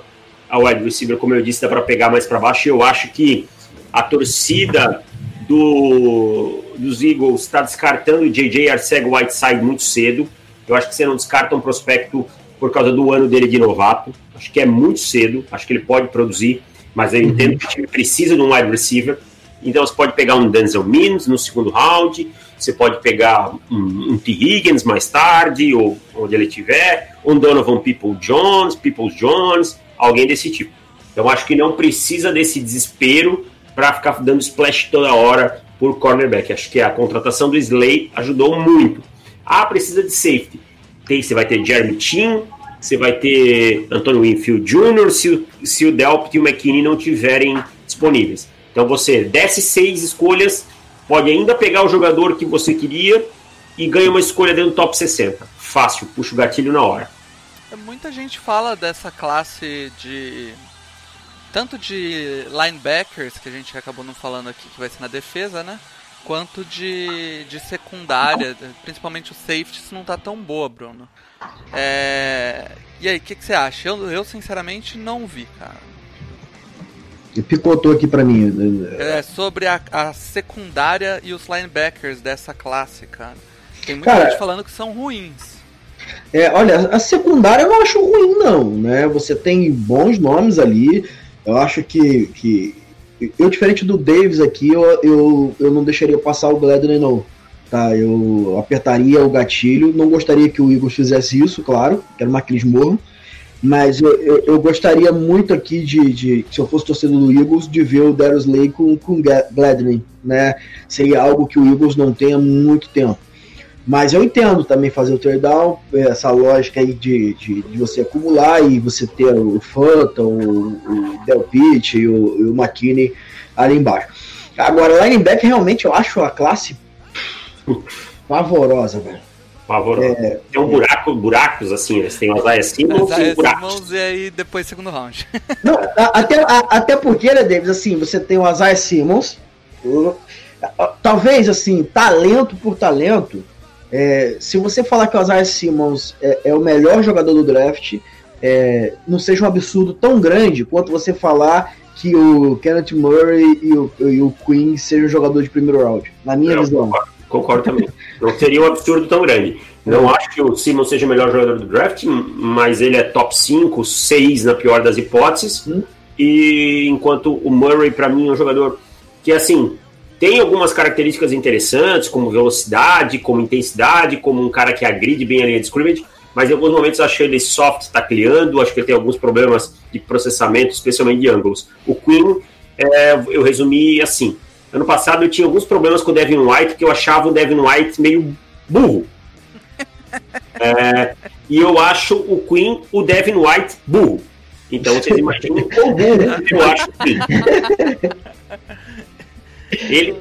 Speaker 2: a wide receiver, como eu disse, dá para pegar mais para baixo. Eu acho que a torcida do, dos Eagles está descartando o J.J. Arcega-Whiteside muito cedo. Eu acho que você não descarta um prospecto por causa do ano dele de novato. Acho que é muito cedo, acho que ele pode produzir, mas eu entendo que o time precisa de um wide receiver. Então você pode pegar um Denzel Mims no segundo round, você pode pegar um, um T. Higgins mais tarde, ou onde ele estiver, um Donovan People Jones, People Jones, alguém desse tipo. Então acho que não precisa desse desespero para ficar dando splash toda hora por cornerback. Acho que a contratação do Slay ajudou muito. Ah, precisa de safety. Tem, você vai ter Jeremy Chin, você vai ter Antônio Winfield Jr. se, o- se o Delpit e o McKinney não tiverem disponíveis. Então você desce seis escolhas, pode ainda pegar o jogador que você queria e ganha uma escolha dentro do top 60. Fácil, puxa o gatilho na hora.
Speaker 1: Muita gente fala dessa classe de. Tanto de linebackers, que a gente acabou não falando aqui, que vai ser na defesa, né? Quanto de, de secundária, principalmente o safeties não tá tão boa, Bruno. É... E aí, o que, que você acha? Eu, eu sinceramente não vi, cara.
Speaker 3: Picotou aqui pra mim.
Speaker 1: É sobre a, a secundária e os linebackers dessa classe, cara. Tem muita
Speaker 3: Cara,
Speaker 1: gente falando que são ruins.
Speaker 3: É, olha, a secundária eu não acho ruim, não, né? Você tem bons nomes ali. Eu acho que. que eu, diferente do Davis aqui, eu, eu, eu não deixaria passar o Gladney, não. Tá, eu apertaria o gatilho. Não gostaria que o Eagles fizesse isso, claro. Quero mais que eles morram. Mas eu, eu, eu gostaria muito aqui de, de, se eu fosse torcedor do Eagles, de ver o Darius Slay com, com Gladney, né? Seria algo que o Eagles não tem há muito tempo. Mas eu entendo também fazer o trade down, essa lógica aí de, de, de você acumular e você ter o Fanta, o, o Del Pitt e o, o McKinney ali embaixo. Agora, linebacker realmente eu acho a classe pavorosa, velho. É,
Speaker 2: tem um buraco, buracos assim, eles têm o Isaiah Simmons e
Speaker 1: Isaiah
Speaker 2: buracos.
Speaker 1: E aí depois segundo round. [laughs]
Speaker 3: Não, a- até, a- até porque, né, Davis, assim, você tem o Isaiah Simmons, talvez, assim, talento por talento, é, se você falar que o Isaiah Simmons é, é o melhor jogador do draft, é, não seja um absurdo tão grande quanto você falar que o Kenneth Murray e o, e o Queen sejam jogadores de primeiro round, na minha visão.
Speaker 2: concordo, concordo também. Não seria um absurdo tão grande. Não acho que o Simmons seja o melhor jogador do draft, mas ele é top 5, 6 na pior das hipóteses.
Speaker 3: Hum.
Speaker 2: E enquanto o Murray, para mim, é um jogador que, assim, tem algumas características interessantes, como velocidade, como intensidade, como um cara que agride bem a linha de scrimmage, mas em alguns momentos acho ele soft tacleando, acho que ele tem alguns problemas de processamento, especialmente de ângulos. O Queen, é, eu resumi assim. Ano passado eu tinha alguns problemas com o Devin White, que eu achava o Devin White meio burro. [laughs] É, e eu acho o Queen, o Devin White, burro. Então vocês imaginem o burro que eu acho o Queen. Ele,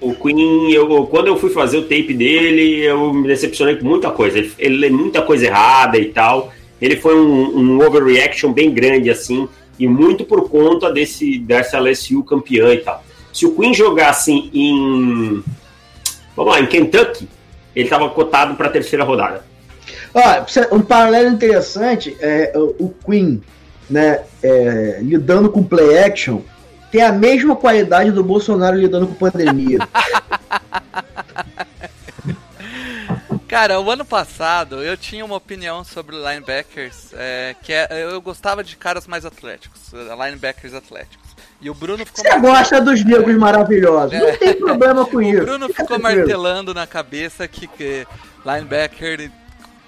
Speaker 2: o Queen, eu, quando eu fui fazer o tape dele, eu me decepcionei com muita coisa. Ele, ele lê muita coisa errada e tal. Ele foi um, um overreaction bem grande, assim, e muito por conta desse, dessa LSU campeã e tal. Se o Queen jogasse em. Vamos lá, em Kentucky, ele estava cotado para a terceira rodada.
Speaker 3: Ó, um paralelo interessante é o o Queen, né, é, lidando com play action, tem a mesma qualidade do Bolsonaro lidando com pandemia. [laughs]
Speaker 1: Cara, o ano passado eu tinha uma opinião sobre linebackers é, que é, eu gostava de caras mais atléticos, linebackers atléticos. E o Bruno ficou
Speaker 3: Você gosta dos negros maravilhosos, não tem problema com [laughs]
Speaker 1: O
Speaker 3: isso.
Speaker 1: Bruno
Speaker 3: Fica
Speaker 1: ficou
Speaker 3: tranquilo.
Speaker 1: martelando na cabeça que, que linebacker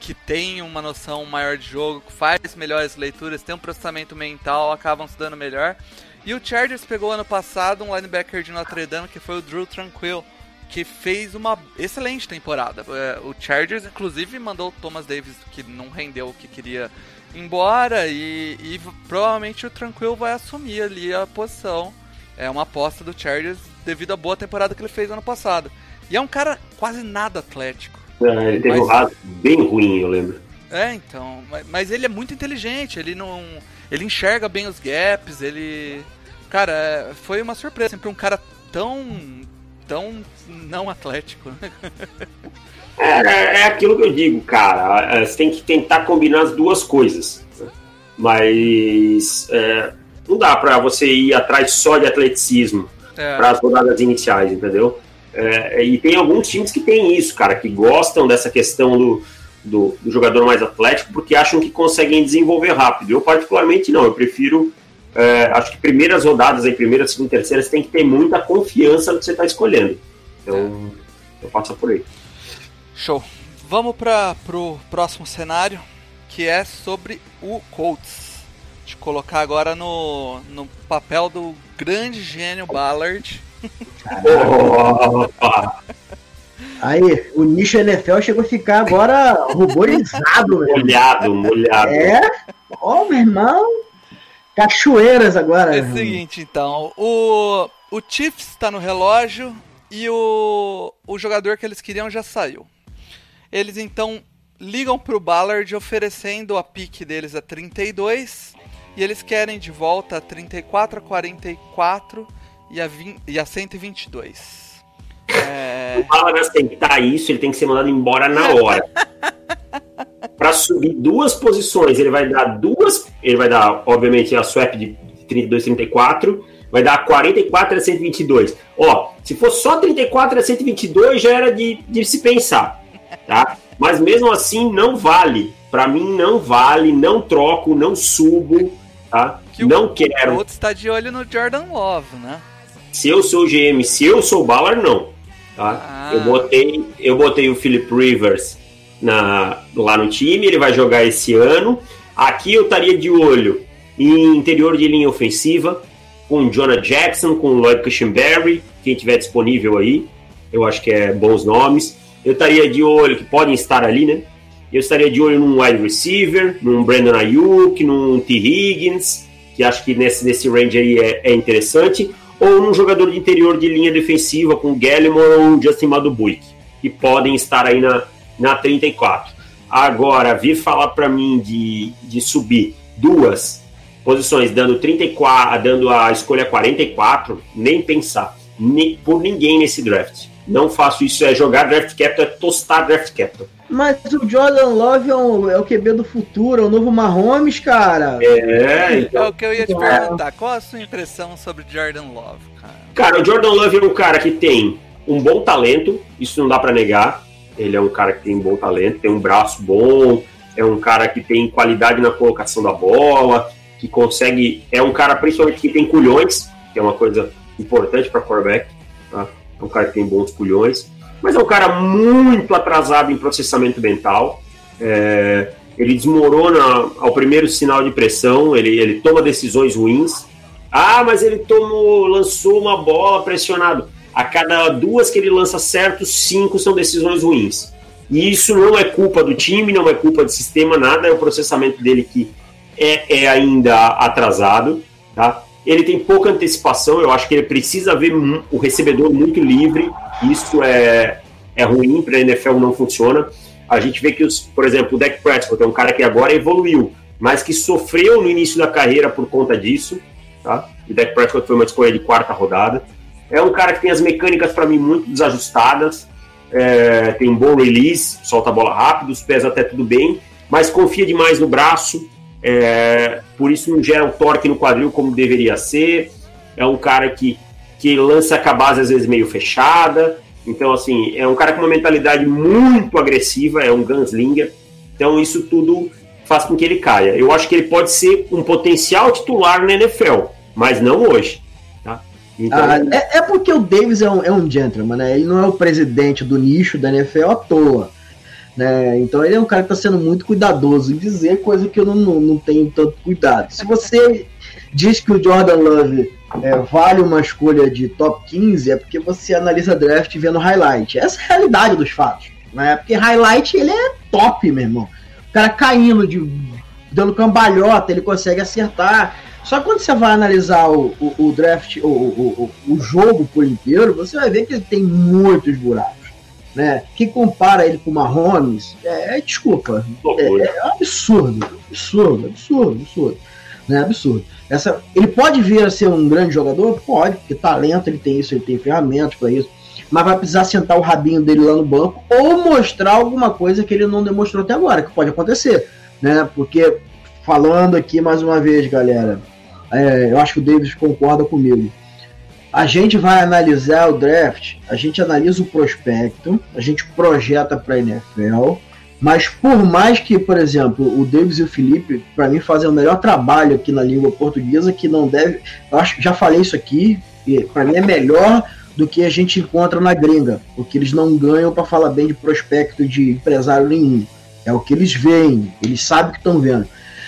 Speaker 1: que tem uma noção maior de jogo, faz melhores leituras, tem um processamento mental, acabam se dando melhor. E o Chargers pegou ano passado um linebacker de Notre Dame que foi o Drew Tranquil, que fez uma excelente temporada. É, O Chargers, inclusive, mandou o Thomas Davis, que não rendeu o que queria, embora. E, e provavelmente o Tranquil vai assumir ali a posição. É uma aposta do Chargers devido à boa temporada que ele fez ano passado. E é um cara quase nada atlético.
Speaker 2: É, ele teve
Speaker 1: Mas-
Speaker 2: um raso bem ruim, eu lembro.
Speaker 1: É, então. ma- Mas ele é muito inteligente, ele não. Ele enxerga bem os gaps, ele. Cara, é, foi uma surpresa. Sempre um cara tão. Tão não atlético. né?
Speaker 2: É, é aquilo que eu digo, cara. é, Você tem que tentar combinar as duas coisas. né? Mas é, não dá pra você ir atrás só de atleticismo
Speaker 1: É.
Speaker 2: para as rodadas iniciais, entendeu? É, e tem alguns times que tem isso, cara, que gostam dessa questão do, do, do jogador mais atlético porque acham que conseguem desenvolver rápido. Eu, particularmente, não. Eu prefiro. É, acho que primeiras rodadas, aí, primeira, segunda, terceira, você tem que ter muita confiança no que você está escolhendo. Então, eu passo por aí.
Speaker 1: Show. Vamos para pro próximo cenário, que é sobre o Colts. Te colocar agora no, no papel do grande gênio Ballard.
Speaker 2: Opa!
Speaker 3: Aí, o nicho NFL chegou a ficar agora ruborizado,
Speaker 2: molhado, molhado.
Speaker 3: É? Ó, meu irmão. Cachoeiras agora.
Speaker 1: É o seguinte, então, o, o Chiefs está no relógio e o, o jogador que eles queriam já saiu. Eles então ligam pro Ballard oferecendo a pique deles a 32 e eles querem de volta a 34 a 44 e a, 20, e a 122. É,
Speaker 2: O Ballard aceitar isso, ele tem que ser mandado embora na hora. [laughs] Para subir duas posições, ele vai dar duas. Ele vai dar, obviamente, a swap de 32 34. Vai dar 44 a 122. Ó, se for só 34 a 122, já era de, de se pensar. Tá? Mas mesmo assim, não vale. Para mim, não vale. Não troco, não subo. Tá?
Speaker 1: que o-
Speaker 2: Não
Speaker 1: O
Speaker 2: quero.
Speaker 1: Colts está de olho no Jordan Love, né?
Speaker 2: Se eu sou o GM, se eu sou o Ballard, não. Tá?
Speaker 1: Ah.
Speaker 2: Eu, botei, eu botei o Philip Rivers na, lá no time, ele vai jogar esse ano. Aqui eu estaria de olho em interior de linha ofensiva, com Jonah Jackson, com Lloyd Cushenberry, quem tiver disponível aí. Eu acho que é bons nomes. Eu estaria de olho, que podem estar ali, né? Eu estaria de olho num wide receiver, num Brandon Ayuk, num T. Higgins, que acho que nesse, nesse range aí é, é interessante, ou num jogador de interior de linha defensiva com Gallimore ou Justin Madubuik, que podem estar aí na, na 34. Agora, vir falar para mim de, de subir duas posições, dando 34, dando a escolha 44, nem pensar. Nem, por ninguém nesse draft. Não faço isso, é jogar draft capital, é tostar draft capital.
Speaker 3: Mas o Jordan Love é, um- é o QB do futuro, é o novo Mahomes, cara.
Speaker 2: É,
Speaker 1: É
Speaker 2: então.
Speaker 1: o que eu ia te perguntar. Qual a sua impressão sobre Jordan Love, cara?
Speaker 2: Cara, o Jordan Love é um cara que tem um bom talento, isso não dá pra negar. Ele é um cara que tem um bom talento, tem um braço bom, é um cara que tem qualidade na colocação da bola, que consegue. É um cara principalmente que tem culhões, que é uma coisa importante para quarterback. Tá? É um cara que tem bons culhões, mas é um cara muito atrasado em processamento mental. É, ele desmorona ao primeiro sinal de pressão, ele, ele toma decisões ruins. Ah, mas ele tomou, lançou uma bola pressionado. A cada duas que ele lança certo, cinco são decisões ruins. E isso não é culpa do time, não é culpa do sistema, nada, é o processamento dele que é, é ainda atrasado. Tá? Ele tem pouca antecipação, eu acho que ele precisa ver o recebedor muito livre. Isso é, é ruim para a NFL, não funciona. A gente vê que, os, por exemplo, o Dak Prescott é um cara que agora evoluiu, mas que sofreu no início da carreira por conta disso. Tá? O Dak Prescott foi uma escolha de quarta rodada. É um cara que tem as mecânicas, para mim, muito desajustadas. É, tem um bom release, solta a bola rápido, os pés até tudo bem, mas confia demais no braço. É, por isso não gera um torque no quadril como deveria ser. É um cara que, que lança a base às vezes meio fechada. Então, assim, é um cara com uma mentalidade muito agressiva, é um gunslinger. Então, isso tudo faz com que ele caia. Eu acho que ele pode ser um potencial titular na NFL, mas não hoje. Tá? Então,
Speaker 3: Ah, é, é porque o Davis é um, é um gentleman, né? Ele não é o presidente do nicho da NFL à toa. Né? Então ele é um cara que está sendo muito cuidadoso em dizer coisa que eu não, não, tenho tanto cuidado. Se você diz que o Jordan Love é, vale uma escolha de top 15, é porque você analisa draft vendo highlight. Essa é a realidade dos fatos. Né? Porque highlight ele é top, meu irmão. O cara caindo, de, dando cambalhota, ele consegue acertar. Só quando você vai analisar o, o, o draft, o, o, o jogo por inteiro, você vai ver que ele tem muitos buracos. Né? Que compara ele com o Mahomes, é, é desculpa, é um absurdo, absurdo, absurdo, absurdo. Né? Absurdo. Essa, ele pode vir a ser um grande jogador? Pode, porque talento ele tem isso, ele tem ferramentas para isso. Mas vai precisar sentar o rabinho dele lá no banco ou mostrar alguma coisa que ele não demonstrou até agora, que pode acontecer. Né? Porque falando aqui mais uma vez, galera. É, eu acho que o Davis concorda comigo. A gente vai analisar o draft, a gente analisa o prospecto, a gente projeta para a NFL, mas por mais que, por exemplo, o Davis e o Felipe, para mim, fazem o melhor trabalho aqui na língua portuguesa, que não deve. Eu acho, já falei isso aqui, e para mim é melhor do que a gente encontra na gringa, porque eles não ganham para falar bem de prospecto de empresário nenhum. É o que eles veem, eles sabem o que estão vendo.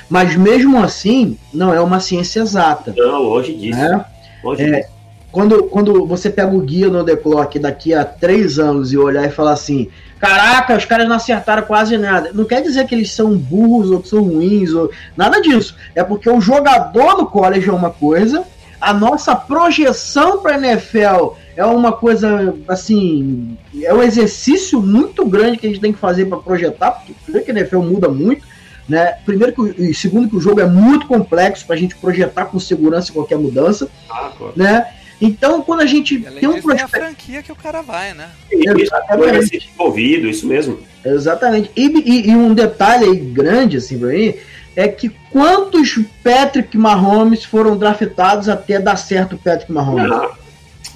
Speaker 3: Mas mesmo assim, não é uma ciência exata.
Speaker 2: Não, longe disso.
Speaker 3: Né?
Speaker 2: Longe
Speaker 3: É,
Speaker 2: disso.
Speaker 3: Quando, quando você pega o guia no The Clock daqui a três anos e olhar e falar assim: caraca, os caras não acertaram quase nada. Não quer dizer que eles são burros ou que são ruins, ou nada disso. É porque o jogador no college é uma coisa, a nossa projeção para NFL é uma coisa assim, é um exercício muito grande que a gente tem que fazer para projetar, porque primeiro que a NFL muda muito, né? Primeiro que e segundo que o jogo é muito complexo para a gente projetar com segurança qualquer mudança,
Speaker 2: Ah, pô.
Speaker 3: né? Então, quando a gente
Speaker 1: além
Speaker 3: tem um
Speaker 1: disso, tem a franquia que o cara vai, né?
Speaker 2: Isso,
Speaker 3: Exatamente.
Speaker 2: vai ser envolvido, isso mesmo.
Speaker 3: Exatamente. E, e- e um detalhe aí grande, assim, pra mim, é que quantos Patrick Mahomes foram draftados até dar certo o Patrick Mahomes?
Speaker 2: Ah,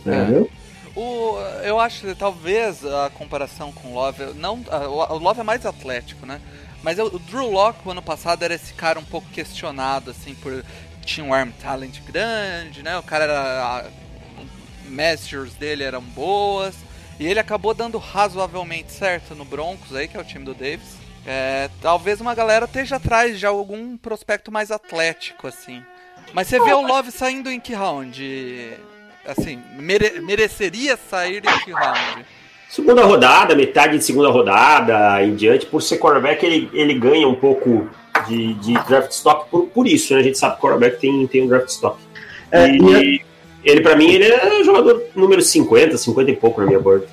Speaker 3: Entendeu?
Speaker 1: O, eu acho que talvez a comparação com o Love. Não, o Love é mais atlético, né? Mas o, o Drew Locke, o ano passado, era esse cara um pouco questionado, assim, por. Tinha um arm talent grande, né? O cara era. Measures dele eram boas. E ele acabou dando razoavelmente certo no Broncos aí, que é o time do Davis. É, talvez uma galera esteja atrás de algum prospecto mais atlético, assim. Mas você vê o Love saindo em que round? Assim, mere- mereceria sair em que round?
Speaker 2: Segunda rodada, metade de segunda rodada em diante, por ser quarterback, ele, ele ganha um pouco de, de draft stock por, por isso, né? A gente sabe que o quarterback tem, tem um draft stock.
Speaker 3: É,
Speaker 2: e ele, pra mim, ele é jogador número 50, 50 e pouco na minha board.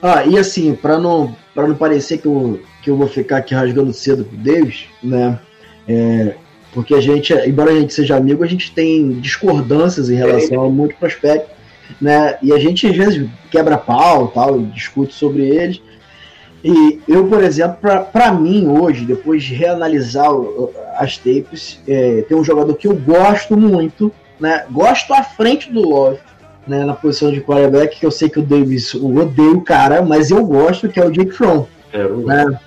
Speaker 3: Ah, e assim, pra não, não parecer que eu, que eu vou ficar aqui rasgando cedo com o Davis, né? É, porque a gente, embora a gente seja amigo, a gente tem discordâncias em relação a muito prospecto, né? E a gente às vezes quebra pau tal, discute sobre eles. E eu, por exemplo, pra mim hoje, depois de reanalisar as tapes, é, tem um jogador que eu gosto muito, né? Gosto à frente do Love, né, na posição de quarterback, que eu sei que o Davis o odeia o cara, mas eu gosto, que é o Jake Fromm.
Speaker 2: É, eu
Speaker 3: Né?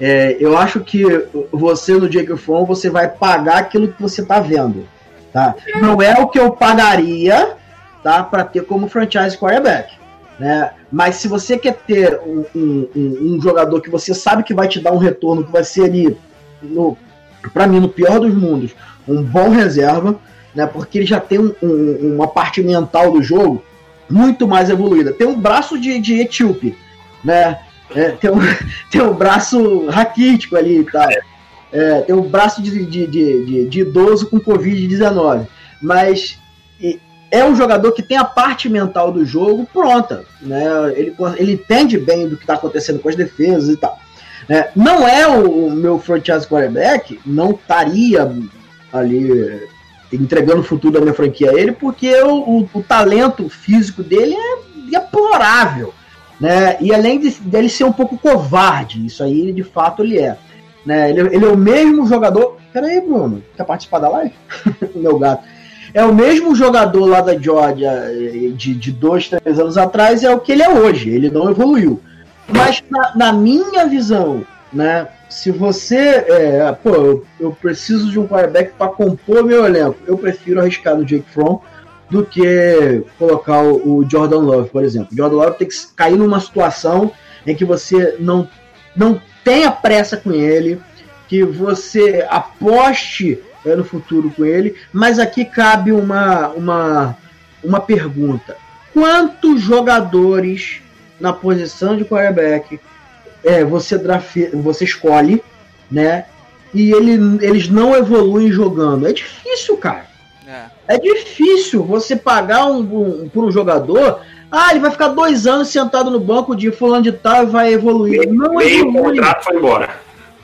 Speaker 3: É, eu acho que você no Jake Fromm, você vai pagar aquilo que você tá vendo. Tá? Não é o que eu pagaria tá, para ter como franchise quarterback. Né? Mas se você quer ter um, um- um- um jogador que você sabe que vai te dar um retorno, que vai ser ali, no, para mim, no pior dos mundos, um bom reserva, né? Porque ele já tem um- um- uma parte mental do jogo muito mais evoluída. Tem um braço de, de etíope, né? É, tem, um, [laughs] tem um braço raquítico ali e tal. É, tem um braço de, de, de, de- idoso com Covid-19. Mas é um jogador que tem a parte mental do jogo pronta. Né? Ele, ele entende bem do que está acontecendo com as defesas e tal. É, não é o, o meu franchise quarterback, não estaria ali é, entregando o futuro da minha franquia a ele, porque o, o- talento físico dele é deplorável. Né? E além de, dele ser um pouco covarde, isso aí de fato ele é. Né? Ele, ele é o mesmo jogador. Peraí, Bruno, quer participar da live? [laughs] Meu gato. É o mesmo jogador lá da Georgia eh, de, de dois, três anos atrás, é o que ele é hoje. Ele não evoluiu. Mas na, na minha visão, né? Se você. É, pô, eu, eu preciso de um quarterback para compor meu elenco. Eu prefiro arriscar no Jake Fromm do que colocar o, o Jordan Love, por exemplo. O Jordan Love tem que cair numa situação em que você não, não tenha pressa com ele, que você aposte é, no futuro com ele, mas aqui cabe uma, uma, uma pergunta. Quantos jogadores na posição de quarterback é, você, drafe, você escolhe, né? E ele, eles não evoluem jogando. É difícil, cara.
Speaker 1: É.
Speaker 3: É difícil você pagar um, um- por um jogador. Ah, ele vai ficar dois anos sentado no banco de fulano de tal e vai evoluir. Não
Speaker 2: Meio
Speaker 3: evolui.
Speaker 2: contrato foi embora.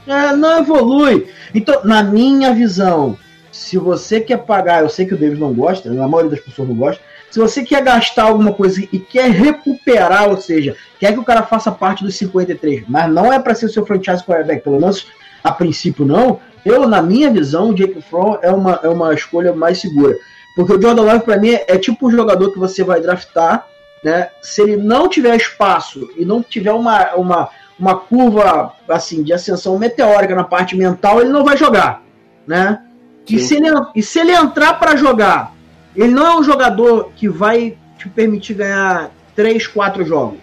Speaker 3: É, não evolui. Então, na minha visão, se você quer pagar, eu sei que o Davis não gosta, a maioria das pessoas não gosta. Se você quer gastar alguma coisa e quer recuperar, ou seja, quer que o cara faça parte dos 53, mas não é para ser seu franchise quarterback, pelo menos a princípio não, eu, na minha visão, o Jake Fromm é uma, é uma escolha mais segura. Porque o Jordan Love, para mim, é, tipo um jogador que você vai draftar, né? Se ele não tiver espaço e não tiver uma, uma, uma curva assim de ascensão meteórica na parte mental, ele não vai jogar, né? E se, ele, e se ele entrar para jogar, ele não é um jogador que vai te permitir ganhar 3, 4 jogos.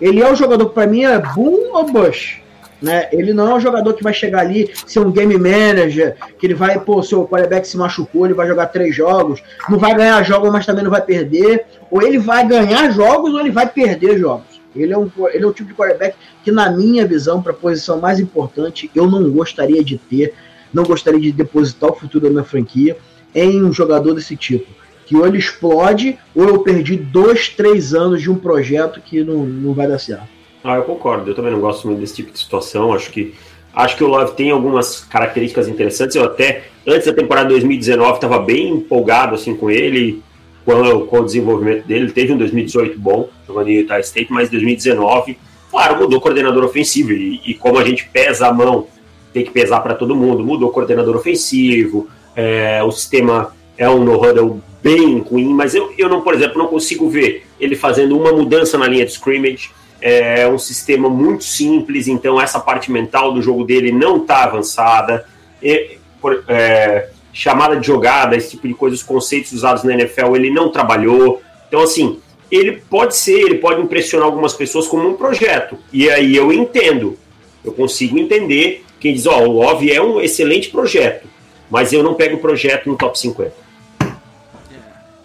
Speaker 3: Ele é um jogador que para mim é boom ou bust. Né? Ele não é um jogador que vai chegar ali, ser um game manager, que ele vai, pô, seu quarterback se machucou, ele vai jogar três jogos, não vai ganhar jogos, mas também não vai perder. Ou ele vai ganhar jogos ou ele vai perder jogos. Ele é um, ele é o tipo de quarterback que, na minha visão, para a posição mais importante, eu não gostaria de ter, não gostaria de depositar o futuro da minha franquia em um jogador desse tipo. Que ou ele explode, ou eu perdi dois, três anos de um projeto que não, não vai dar certo.
Speaker 2: Ah, eu concordo. Eu também não gosto muito desse tipo de situação. Acho que acho que o Love tem algumas características interessantes. Eu até antes da temporada 2019 estava bem empolgado assim com ele, com, com o desenvolvimento dele. Ele teve um 2018 bom jogando em Utah State, mas 2019, claro, mudou o coordenador ofensivo e, e como a gente pesa a mão, tem que pesar para todo mundo. Mudou o coordenador ofensivo. é, o sistema é um no-huddle bem ruim, mas eu, eu não, por exemplo, não consigo ver ele fazendo uma mudança na linha de scrimmage é um sistema muito simples, então essa parte mental do jogo dele não está avançada. E, por, é, chamada de jogada, esse tipo de coisa, os conceitos usados na NFL, ele não trabalhou. Então, assim, ele pode ser, ele pode impressionar algumas pessoas como um projeto. E aí eu entendo, eu consigo entender quem diz, ó, o Love é um excelente projeto, mas eu não pego o projeto no top 50.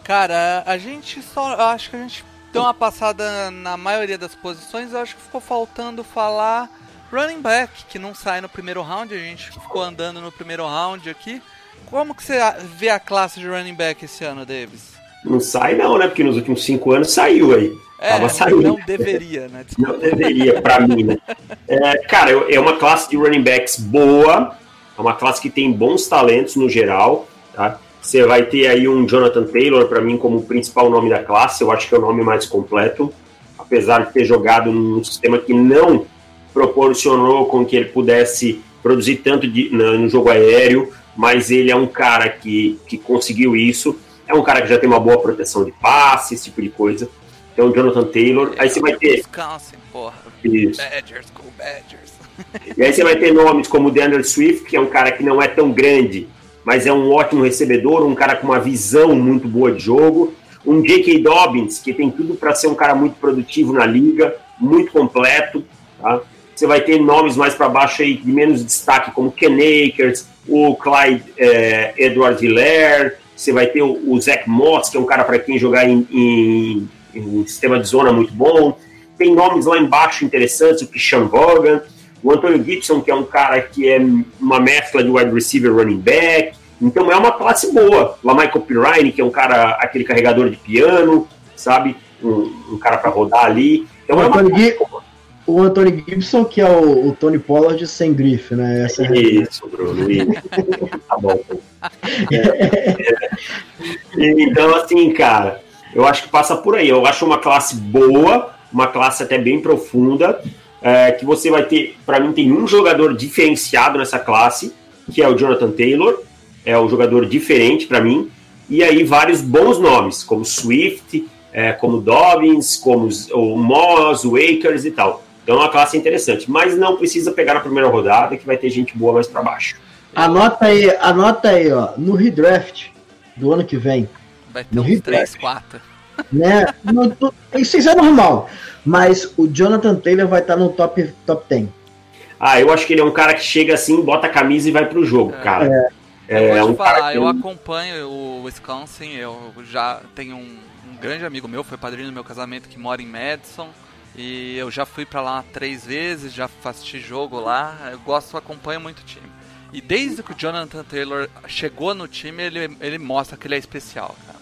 Speaker 1: Cara, a gente só. eu Acho que a gente deu uma passada na maioria das posições. Eu acho que ficou faltando falar running back, que não sai no primeiro round. A gente ficou andando no primeiro round aqui. Como que você vê a classe de running back esse ano, Davis?
Speaker 2: Não sai não, né? Porque nos últimos cinco anos saiu aí.
Speaker 1: É,
Speaker 2: Tava saindo.
Speaker 1: não deveria, né? Desculpa. [laughs]
Speaker 2: Não deveria, pra mim, né? É, cara, é uma classe de running backs boa, é uma classe que tem bons talentos no geral, tá? Você vai ter aí um Jonathan Taylor, pra mim, como o principal nome da classe, eu acho que é o nome mais completo, apesar de ter jogado num sistema que não proporcionou com que ele pudesse produzir tanto de- no jogo aéreo, mas ele é um cara que, que conseguiu isso, é um cara que já tem uma boa proteção de passe, esse tipo de coisa. Então, Jonathan Taylor. Aí você vai ter.
Speaker 1: Wisconsin, porra.
Speaker 2: Isso.
Speaker 1: Badgers, go Badgers.
Speaker 2: E aí você vai ter nomes como o DeAndre Swift, que é um cara que não é tão grande, mas é um ótimo recebedor, um cara com uma visão muito boa de jogo. Um J.K. Dobbins, que tem tudo para ser um cara muito produtivo na liga, muito completo. Tá? Você vai ter nomes mais para baixo aí de menos destaque, como Ken Akers, o Clyde eh, Edward Hilaire. Você vai ter o, o Zach Moss, que é um cara para quem jogar em, em, em sistema de zona muito bom. Tem nomes lá embaixo interessantes, o Christian Vaughan, o Antônio Gibson, que é um cara que é uma mescla de wide receiver running back. Então é uma classe boa. Lá Michael Pirine, que é um cara, aquele carregador de piano, sabe? Um, um cara para rodar ali. Então
Speaker 3: O
Speaker 2: é uma
Speaker 3: Antônio, Gi- o Anthony Gibson, que é o, o Tony Pollard sem grife, né? Essa é.
Speaker 2: Isso, Bruno, isso. tá bom. É. Então, assim, cara, eu acho que passa por aí. Eu acho uma classe boa, uma classe até bem profunda, é, que você vai ter, para mim, tem um jogador diferenciado nessa classe, que é o Jonathan Taylor, é um jogador diferente para mim, e aí vários bons nomes, como Swift, é, como Dobbins, como os- o Moss, o Akers e tal. Então é uma classe interessante, mas não precisa pegar na primeira rodada, que vai ter gente boa mais para baixo.
Speaker 3: Anota aí, anota aí, ó, no redraft do ano que vem,
Speaker 1: Vai ter
Speaker 3: No
Speaker 1: uns
Speaker 3: Rio
Speaker 1: 3, 4.
Speaker 3: né? no- no- isso é normal, mas o Jonathan Taylor vai estar no top, top 10.
Speaker 2: Ah, eu acho que ele é um cara que chega assim, bota a camisa e vai pro jogo,
Speaker 1: É.
Speaker 2: cara.
Speaker 1: Eu
Speaker 2: É,
Speaker 1: vou
Speaker 2: um
Speaker 1: te falar, eu acompanho o Wisconsin, eu já tenho um, um grande amigo meu, foi padrinho do meu casamento, que mora em Madison. E eu já fui pra lá três vezes, já assisti jogo lá, eu gosto, acompanho muito o time. E desde que o Jonathan Taylor chegou no time, ele, ele mostra que ele é especial, cara.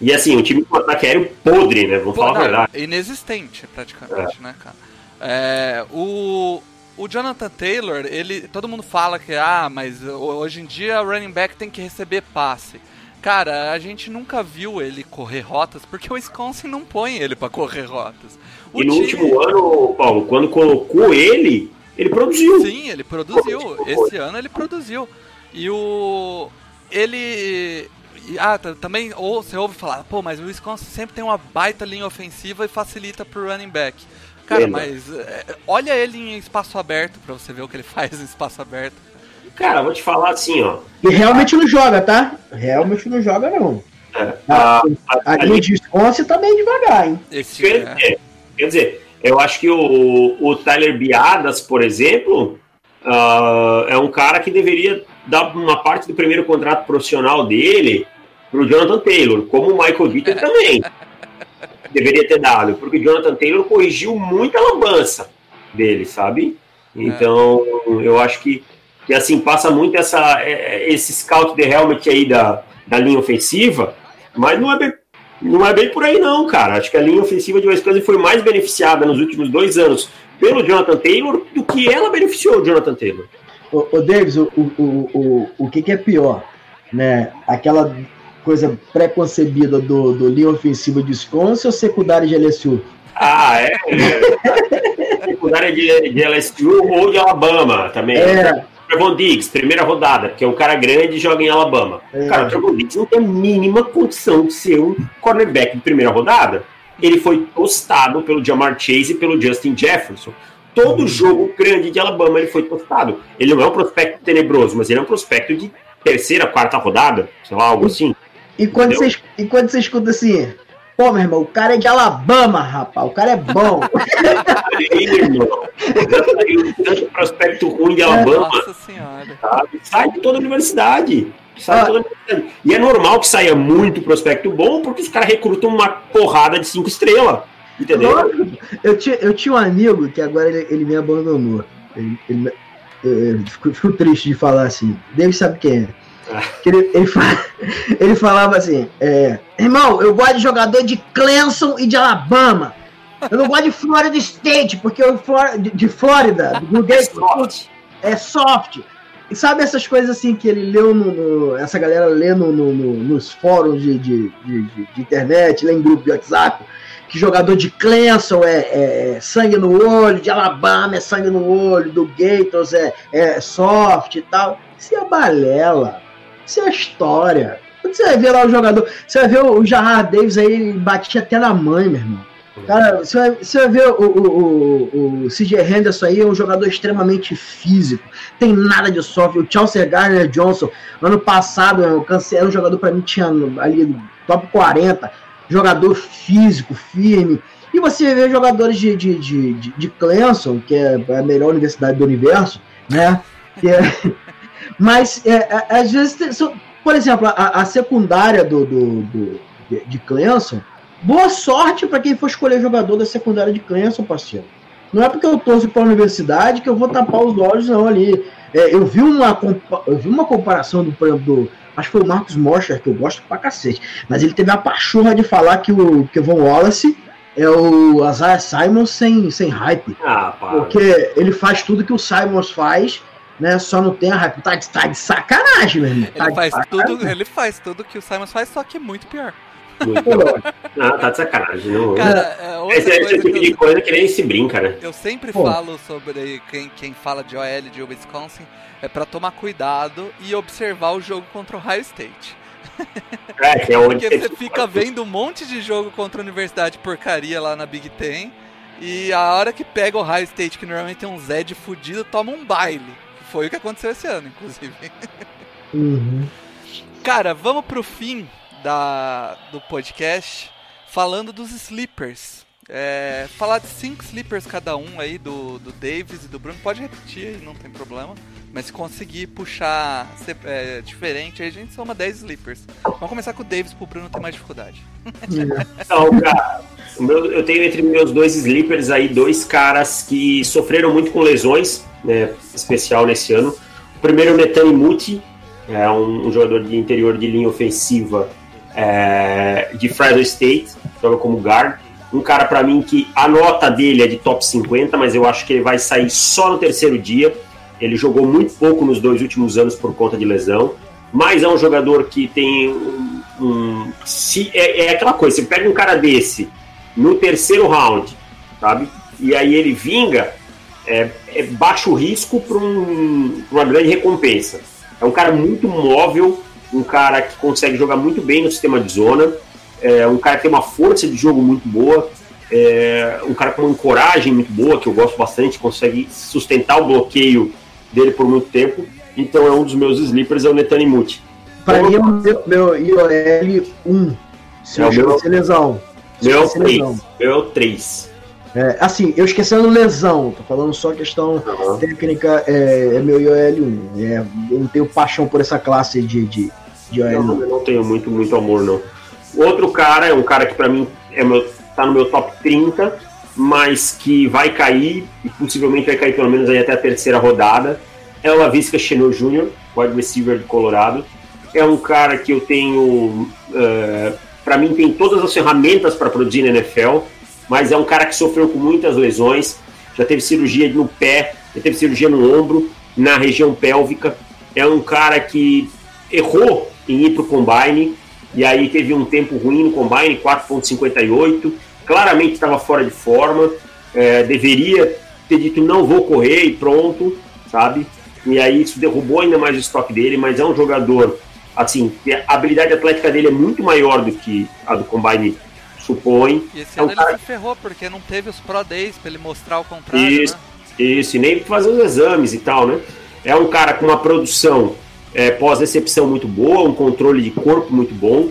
Speaker 2: E assim, um time com ataque aéreo podre, né? Vamos falar a
Speaker 1: Não,
Speaker 2: verdade.
Speaker 1: inexistente, praticamente, né, cara? É, o, o Jonathan Taylor, ele, todo mundo fala que, ah, mas hoje em dia o running back tem que receber passe. Cara, a gente nunca viu ele correr rotas, porque o Wisconsin não põe ele pra correr rotas. O
Speaker 2: E no
Speaker 1: time-
Speaker 2: último ano, Paulo, quando colocou ele, ele produziu.
Speaker 1: Sim, ele produziu. Esse ano ele produziu. E o. Ele. E- Ah, também ou você ouve falar, pô, mas o Wisconsin sempre tem uma baita linha ofensiva e facilita pro running back. Cara,
Speaker 2: Lembra.
Speaker 1: mas é, olha ele em espaço aberto pra você ver o que ele [laughs] faz em espaço aberto.
Speaker 2: Cara, vou te falar assim, ó.
Speaker 3: E realmente não joga, tá? Realmente não joga, não.
Speaker 2: é, a, a,
Speaker 3: A
Speaker 2: a
Speaker 3: linha de Wisconsin tá bem devagar, hein?
Speaker 1: Esse
Speaker 2: Quer
Speaker 1: é,
Speaker 2: dizer, quer dizer, eu acho que o, o Tyler Biadas, por exemplo, ah, é um cara que deveria dar uma parte do primeiro contrato profissional dele pro Jonathan Taylor, como o Michael Vitor [laughs] também deveria ter dado, porque o Jonathan Taylor corrigiu muita lambança dele, sabe? Então, eu acho que, que assim, passa muito essa, é, esse scout de helmet aí da, da linha ofensiva, mas não é bem não é bem por aí, não, cara. Acho que a linha ofensiva de Wisconsin foi mais beneficiada nos últimos dois anos pelo Jonathan Taylor do que ela beneficiou o Jonathan Taylor.
Speaker 3: Ô, ô Davis, o, o, o, o, o que, que é pior? Né? Aquela coisa pré-concebida do, do linha ofensiva de Wisconsin ou secundária de LSU?
Speaker 2: Ah, é? [laughs] Secundária de, de LSU ou de Alabama também.
Speaker 3: É.
Speaker 2: Trevon Diggs, primeira rodada, porque é um cara grande e joga em Alabama.
Speaker 3: É.
Speaker 2: Cara, o Trevon Diggs não tem a mínima condição de ser um cornerback de primeira rodada. Ele foi tostado pelo Jamar Chase e pelo Justin Jefferson. Todo jogo grande de Alabama ele foi tostado. Ele não é um prospecto tenebroso, mas ele é um prospecto de terceira, quarta rodada, sei lá, algo assim.
Speaker 3: E quando, você, e quando você escuta assim, pô, meu irmão, o cara é de Alabama, rapaz, o cara é bom. [laughs]
Speaker 2: Aí, irmão, já saiu tanto prospecto ruim de Alabama,
Speaker 1: Nossa senhora.
Speaker 2: sabe? Sai de toda a universidade. Sai de
Speaker 3: Ah.
Speaker 2: toda a universidade. E é normal que saia muito prospecto bom, porque os caras recrutam uma porrada de cinco estrelas. Entendeu?
Speaker 3: Eu tinha, eu tinha um amigo que agora ele, ele me abandonou. Ele, ele- eu, eu fico, fico triste de falar assim. David sabe quem é.
Speaker 2: Ah.
Speaker 3: Que Ele, ele, [laughs] ele falava assim: é, Irmão, eu gosto de jogador de Clemson e de Alabama. Eu não gosto de Florida State, porque Flor- de, de Flórida, do Gay,
Speaker 2: Sorte.
Speaker 3: é soft. E sabe essas coisas assim que ele leu no. no- essa galera lê no, no- no- nos fóruns de, de, de- de- de internet, lê em grupo de WhatsApp, que jogador de Clemson é, é- é sangue no olho, de Alabama é sangue no olho, do Gators é, é soft e tal. Isso é balela. Isso é história. Quando você vai ver lá o jogador, você vai ver o Jahar Davis aí, batia até na mãe, meu irmão. Cara, você vai, você vai ver o, o, o, o CJ Henderson aí, é um jogador extremamente físico. Tem nada de soft. O Chaucer Gardner Johnson, ano passado, eu cansei, era um jogador pra mim, tinha ali top 40. Jogador físico, firme. E você vê jogadores de, de, de, de, de Clemson, que é a melhor universidade do universo, né? É- [laughs] mas é, é, às vezes, por exemplo, a, a secundária do, do, do- de, Clemson, boa sorte para quem for escolher jogador da secundária de Clemson, parceiro. Não é porque eu torço para a universidade que eu vou tapar os olhos, não, ali. É, eu, vi uma, eu vi uma comparação do, por exemplo. Acho que foi o Marcos Mosher, que eu gosto pra cacete. Mas ele teve a pachorra de falar que o Kevon Wallace é o Isaiah Simons sem, sem hype.
Speaker 2: Ah.
Speaker 3: Porque ele faz tudo que o Simons faz, né? Só não tem a hype. Tá de, tá de sacanagem, meu irmão. Tá
Speaker 1: Ele faz
Speaker 3: sacanagem.
Speaker 1: tudo, ele faz tudo que o Simons faz, só que muito pior.
Speaker 2: Ah, tá de sacanagem. Não.
Speaker 1: Cara, é outra
Speaker 2: esse, esse
Speaker 1: coisa
Speaker 2: tipo
Speaker 1: que
Speaker 2: de
Speaker 1: eu,
Speaker 2: coisa que nem se brinca, né?
Speaker 1: eu sempre
Speaker 3: Pô.
Speaker 1: falo sobre quem, quem fala de OL de Wisconsin é pra tomar cuidado e observar o jogo contra o Ohio State.
Speaker 2: É, que é onde
Speaker 1: Porque você fica vendo um monte de jogo contra a universidade porcaria lá na Big Ten. E a hora que pega o Ohio State, que normalmente tem um Zed fudido, toma um baile. Que foi o que aconteceu esse ano, inclusive.
Speaker 3: Uhum.
Speaker 1: Cara, vamos pro fim da, do podcast falando dos sleepers. É, falar de cinco sleepers cada um aí, do, do Davis e do Bruno. Pode repetir aí, não tem problema. Mas se conseguir puxar ser, é, diferente, aí a gente soma 10 sleepers. Vamos começar com o Davis pro Bruno ter mais dificuldade. [laughs]
Speaker 2: Então, cara, meu- eu tenho entre meus dois sleepers aí dois caras que sofreram muito com lesões, né, especial nesse ano. O primeiro é o Netani Muti, é um, um jogador de interior de linha ofensiva é, de Fresno State, joga como guard. Um cara pra mim que a nota dele é de top 50, mas eu acho que ele vai sair só no terceiro dia. Ele jogou muito pouco nos dois últimos anos por conta de lesão, mas é um jogador que tem um, um- se é, é aquela coisa, você pega um cara desse no terceiro round, sabe? E aí ele vinga, é, é baixo risco para um, uma grande recompensa. É um cara muito móvel, um cara que consegue jogar muito bem no sistema de zona, é um cara que tem uma força de jogo muito boa, é um cara com uma ancoragem muito boa, que eu gosto bastante, consegue sustentar o bloqueio dele por muito tempo. Então é um dos meus sleepers, é o Netanimuti.
Speaker 3: Pra mim é o meu, meu IOL 1. Se
Speaker 2: É
Speaker 3: eu
Speaker 2: o meu-
Speaker 3: lesão.
Speaker 2: Meu
Speaker 3: esqueci
Speaker 2: 3.
Speaker 3: lesão.
Speaker 2: Meu 3.
Speaker 3: É, assim, eu esquecendo lesão, tô falando só questão técnica, é, é meu IOL 1. É, eu não tenho paixão por essa classe de, de, de IOL
Speaker 2: Não,
Speaker 3: 1.
Speaker 2: eu não tenho muito, muito amor, não. Outro cara é um cara que pra mim é meu, tá no meu top 30, mas que vai cair, e possivelmente vai cair pelo menos aí até a terceira rodada. É o Lavisca Chenot Jr., wide receiver do Colorado. É um cara que eu tenho. eh, pra mim, tem todas as ferramentas para produzir na NFL, mas é um cara que sofreu com muitas lesões. Já teve cirurgia no pé, já teve cirurgia no ombro, na região pélvica. É um cara que errou em ir para o combine, e aí teve um tempo ruim no combine, 4.58, claramente estava fora de forma, é, deveria ter dito não vou correr e pronto, sabe? E aí isso derrubou ainda mais o estoque dele, mas é um jogador, assim, a habilidade atlética dele é muito maior do que a do combine supõe.
Speaker 1: E esse
Speaker 2: É um
Speaker 1: ano
Speaker 2: cara-
Speaker 1: ele se ferrou, porque não teve os Pro Days pra ele mostrar o contrário,
Speaker 2: Isso,
Speaker 1: né?
Speaker 2: isso, e nem fazer os exames e tal, né? É um cara com uma produção é, pós-recepção muito boa, um controle de corpo muito bom,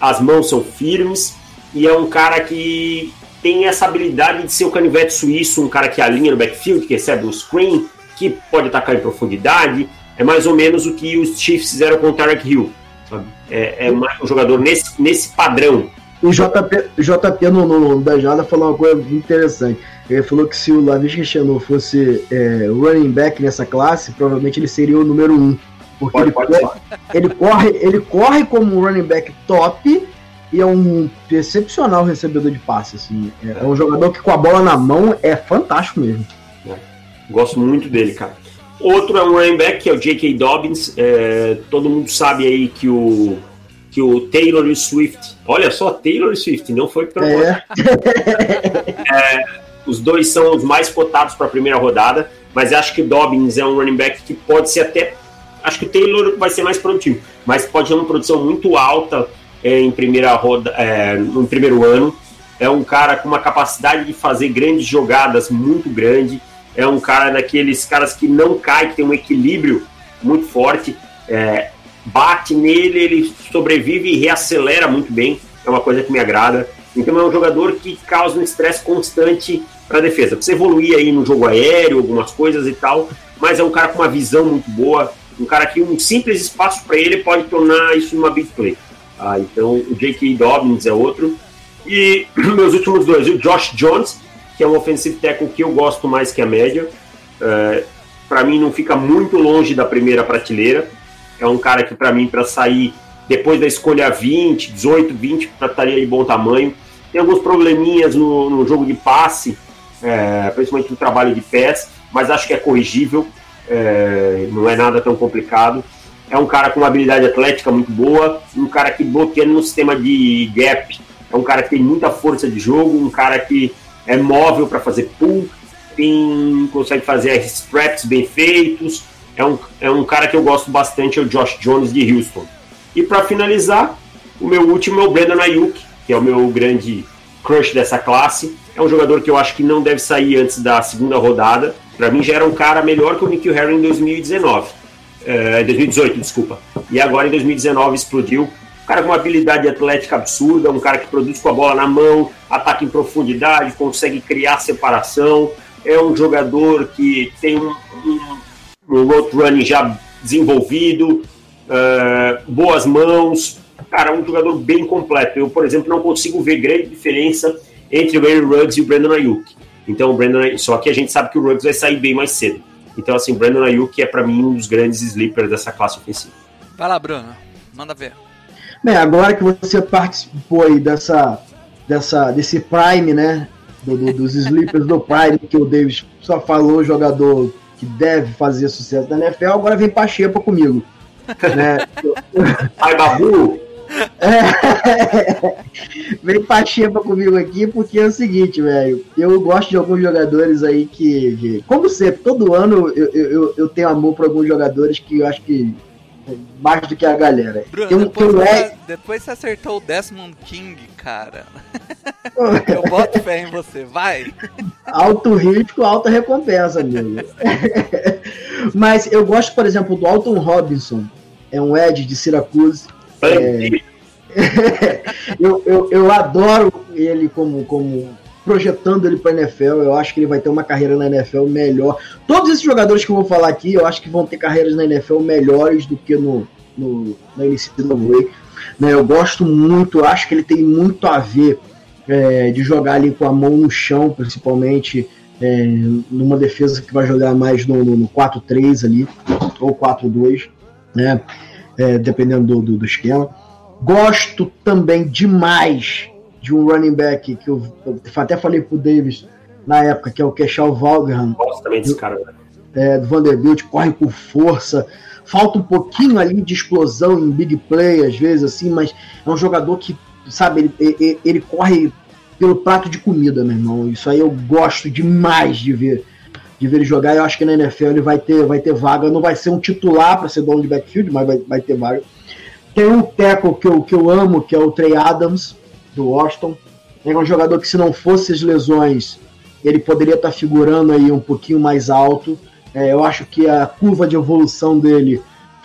Speaker 2: as mãos são firmes, e é um cara que tem essa habilidade de ser o canivete suíço, um cara que alinha no backfield, que recebe um screen, que pode atacar em profundidade, é mais ou menos o que os Chiefs fizeram com o Tarek Hill. É, é um jogador nesse, nesse padrão.
Speaker 3: O JP, JP no, no, da jornada falou uma coisa interessante. Ele falou que se o Lavisca Chenot fosse é, running back nessa classe, provavelmente ele seria o número um. Porque
Speaker 2: Pode-
Speaker 3: ele,
Speaker 2: pode
Speaker 3: corre, ele, corre, ele corre como um running back top e é um excepcional recebedor de passe. Assim. É, é um jogador que com a bola na mão é fantástico mesmo.
Speaker 2: Gosto muito dele, cara. Outro é um running back, que é o J.K. Dobbins. É, todo mundo sabe aí que o, que o Taylor e o Swift. Olha só, Taylor e Swift, não foi pelo [laughs]
Speaker 3: É,
Speaker 2: Os dois são os mais cotados para a primeira rodada, mas acho que o Dobbins é um running back que pode ser até. Acho que o Taylor vai ser mais produtivo, mas pode ter uma produção muito alta é, em primeira roda, é, no primeiro ano. É um cara com uma capacidade de fazer grandes jogadas muito grande. É um cara daqueles caras que não cai, que tem um equilíbrio muito forte. É, bate nele, ele sobrevive e reacelera muito bem. É uma coisa que me agrada. Então é um jogador que causa um estresse constante para a defesa. Precisa evoluir aí no jogo aéreo, algumas coisas e tal, mas é um cara com uma visão muito boa, um cara que um simples espaço para ele pode tornar isso uma big play. Ah, então o J.K. Dobbins é outro. E [clears throat] meus últimos dois, o Josh Jones, que é um offensive tackle que eu gosto mais que a média. para mim não fica muito longe da primeira prateleira. É um cara que para mim para sair depois da escolha 20, 18, 20, estaria de bom tamanho. Tem alguns probleminhas no, no jogo de passe, é, principalmente no trabalho de pés, mas acho que é corrigível, é, não é nada tão complicado. É um cara com uma habilidade atlética muito boa, um cara que bloqueia no sistema de gap, é um cara que tem muita força de jogo, um cara que é móvel para fazer pull, tem, consegue fazer straps bem feitos. É um, é um cara que eu gosto bastante, é o Josh Jones de Houston. E para finalizar, o meu último é o Brandon Ayuk, que é o meu grande crush dessa classe. É um jogador que eu acho que não deve sair antes da segunda rodada. Para mim já era um cara melhor que o Nikhil Harry em 2019. É, 2018, desculpa. E agora em 2019 explodiu. Um cara com uma habilidade atlética absurda, um cara que produz com a bola na mão, ataca em profundidade, consegue criar separação. É um jogador que tem um, um, um road running já desenvolvido, uh, boas mãos. Cara, um jogador bem completo. Eu, por exemplo, não consigo ver grande diferença entre o Aaron Ruggs e o Brandon Ayuk. Então, o Brandon, só que a gente sabe que o Ruggs vai sair bem mais cedo. Então, assim, o Brandon Ayuk é para mim um dos grandes sleepers dessa classe ofensiva.
Speaker 1: Vai lá, Bruno. Manda ver.
Speaker 3: Bem, agora que você participou aí dessa, dessa, desse Prime, né? Do, do, dos sleepers do Prime, que o Davis só falou jogador que deve fazer sucesso na NFL, agora vem pra xepa comigo. né? [laughs]
Speaker 2: Ai, Babu!
Speaker 3: É, [laughs] vem pra xepa comigo aqui, porque é o seguinte, velho. Eu gosto de alguns jogadores aí que, que como sempre, todo ano eu, eu, eu tenho amor por alguns jogadores que eu acho que mais do que a galera.
Speaker 1: Bruno,
Speaker 3: Tem um-
Speaker 1: depois,
Speaker 3: tem um
Speaker 1: você, depois você acertou o Desmond King, cara. [laughs] Eu boto fé em você, vai.
Speaker 3: Alto risco, alta recompensa, amigo. [laughs] Mas eu gosto, por exemplo, do Alton Robinson. É um Ed de Syracuse.
Speaker 2: Bandido. [laughs]
Speaker 3: eu, eu, eu adoro ele como, como projetando ele para NFL. Eu acho que ele vai ter uma carreira na NFL melhor. Todos esses jogadores que eu vou falar aqui, eu acho que vão ter carreiras na NFL melhores do que no, no na NCAA. Né, eu gosto muito, acho que ele tem muito a ver é, de jogar ali com a mão no chão, principalmente é, numa defesa que vai jogar mais no, no, no 4-3 ali, ou 4-2, né? É, dependendo do, do, do esquema. Gosto também demais de um running back que eu, eu até falei pro Davis na época, que é o Keshal Valgraham,
Speaker 2: Gosto também desse cara. né?
Speaker 3: é, do Vanderbilt, corre com força. Falta um pouquinho ali de explosão em big play, às vezes, assim, mas é um jogador que, sabe, ele, ele, ele corre pelo prato de comida, meu irmão. Isso aí eu gosto demais de ver. De ver ele jogar, eu acho que na NFL ele vai ter, vai ter vaga. Não vai ser um titular para ser dono de backfield, mas vai, vai ter vaga. Tem um tackle que eu, que eu amo, que é o Trey Adams, do Washington. É um jogador que, se não fosse as lesões, ele poderia estar figurando aí um pouquinho mais alto. É, eu acho que a curva de evolução dele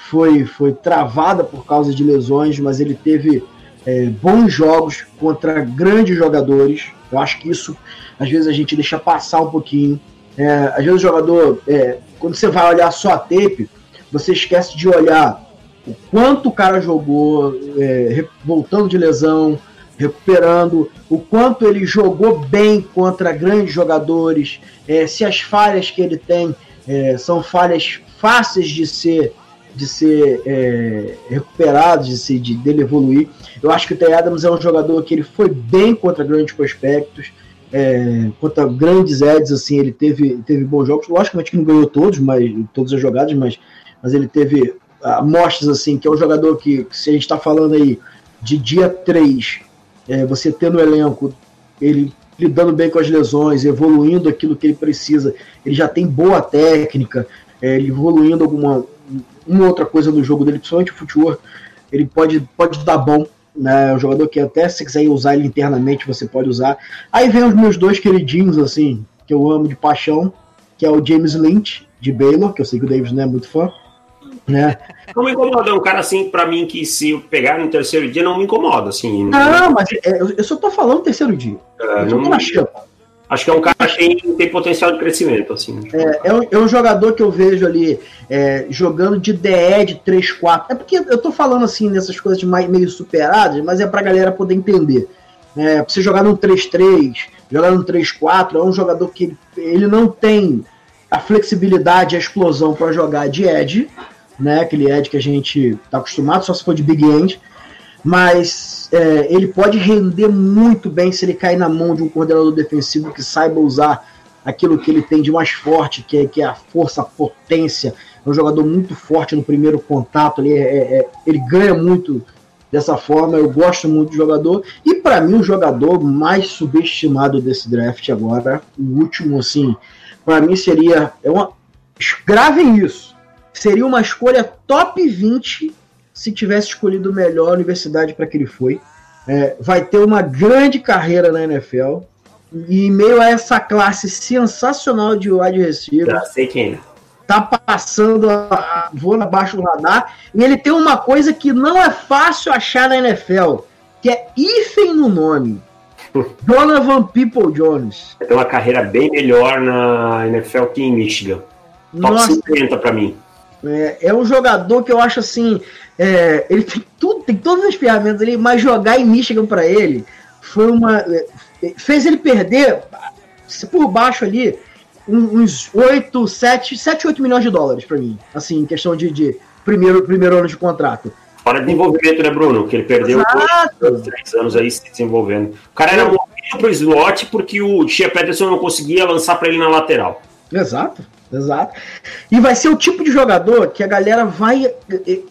Speaker 3: foi, foi travada por causa de lesões, mas ele teve é, bons jogos contra grandes jogadores. Eu acho que isso, às vezes, a gente deixa passar um pouquinho. É, às vezes o jogador, é, quando você vai olhar só a tape, você esquece de olhar o quanto o cara jogou, é, voltando de lesão, recuperando, o quanto ele jogou bem contra grandes jogadores, é, se as falhas que ele tem é, são falhas fáceis de ser de ser é, recuperados, de, se, de dele evoluir. Eu acho que o Tay Adams é um jogador que ele foi bem contra grandes prospectos, é, contra grandes Eds, assim, ele teve, teve bons jogos. Logicamente que não ganhou todos, mas todas as jogadas, mas, mas ele teve amostras assim, que é um jogador que, que se a gente está falando aí de dia 3, é, você ter no elenco ele lidando bem com as lesões, evoluindo aquilo que ele precisa, ele já tem boa técnica, é, ele evoluindo alguma uma outra coisa no jogo dele, principalmente o footwork, ele pode, pode dar bom, né? É um jogador que até se quiser usar ele internamente, você pode usar. Aí vem os meus dois queridinhos, assim, que eu amo de paixão, que é o James Lynch, de Baylor, que eu sei que o Davis não é muito fã, né?
Speaker 2: Não me incomoda, é um cara assim, pra mim, que se eu pegar no terceiro dia, não me incomoda, assim.
Speaker 3: Não, mas é, eu só tô falando terceiro dia.
Speaker 2: É,
Speaker 3: Eu tô
Speaker 2: não-
Speaker 3: na xepa.
Speaker 2: acho que é um cara que tem, tem potencial de crescimento, assim.
Speaker 3: É, é um, é um jogador que eu vejo ali é, jogando de DE de 3-4. É porque eu tô falando assim nessas coisas mais, meio superadas, mas é pra galera poder entender. É, pra você jogar num 3-3, jogar num 3-4, é um jogador que ele, ele não tem a flexibilidade, a explosão pra jogar de edge, né? Aquele edge que a gente tá acostumado, só se for de big end. Mas é, ele pode render muito bem se ele cair na mão de um coordenador defensivo que saiba usar aquilo que ele tem de mais forte, que é, que é a força, a potência. É um jogador muito forte no primeiro contato, ele, é- é- ele ganha muito dessa forma. Eu gosto muito do jogador. E para mim, o jogador mais subestimado desse draft agora, o último, assim, para mim seria. É uma, gravem isso. Seria uma escolha top 20 se tivesse escolhido melhor a universidade para que ele foi. É, vai ter uma grande carreira na NFL. E em meio a essa classe sensacional de wide receiver,
Speaker 2: Já sei quem é.
Speaker 3: tá passando a, voando abaixo do radar. E ele tem uma coisa que não é fácil achar na NFL, que é hífen no nome. [laughs] Donovan People Jones.
Speaker 2: Ter uma carreira bem melhor na NFL que em Michigan. Top
Speaker 3: Nossa,
Speaker 2: 50 pra mim.
Speaker 3: É, é um jogador que eu acho assim. é, ele tem tudo, tem todas as ferramentas ali, mas jogar em Michigan para ele foi uma. é, fez ele perder por baixo ali uns 8, 7, 7, 8 milhões de dólares para mim. Assim, em questão de, de primeiro, primeiro ano de contrato.
Speaker 2: Fora de desenvolvimento, né, Bruno? Que ele perdeu dois, três anos aí se desenvolvendo. O cara era movido pro slot porque o Tia Peterson não conseguia lançar pra ele na lateral.
Speaker 3: Exato, exato. E vai ser o tipo de jogador que a galera vai.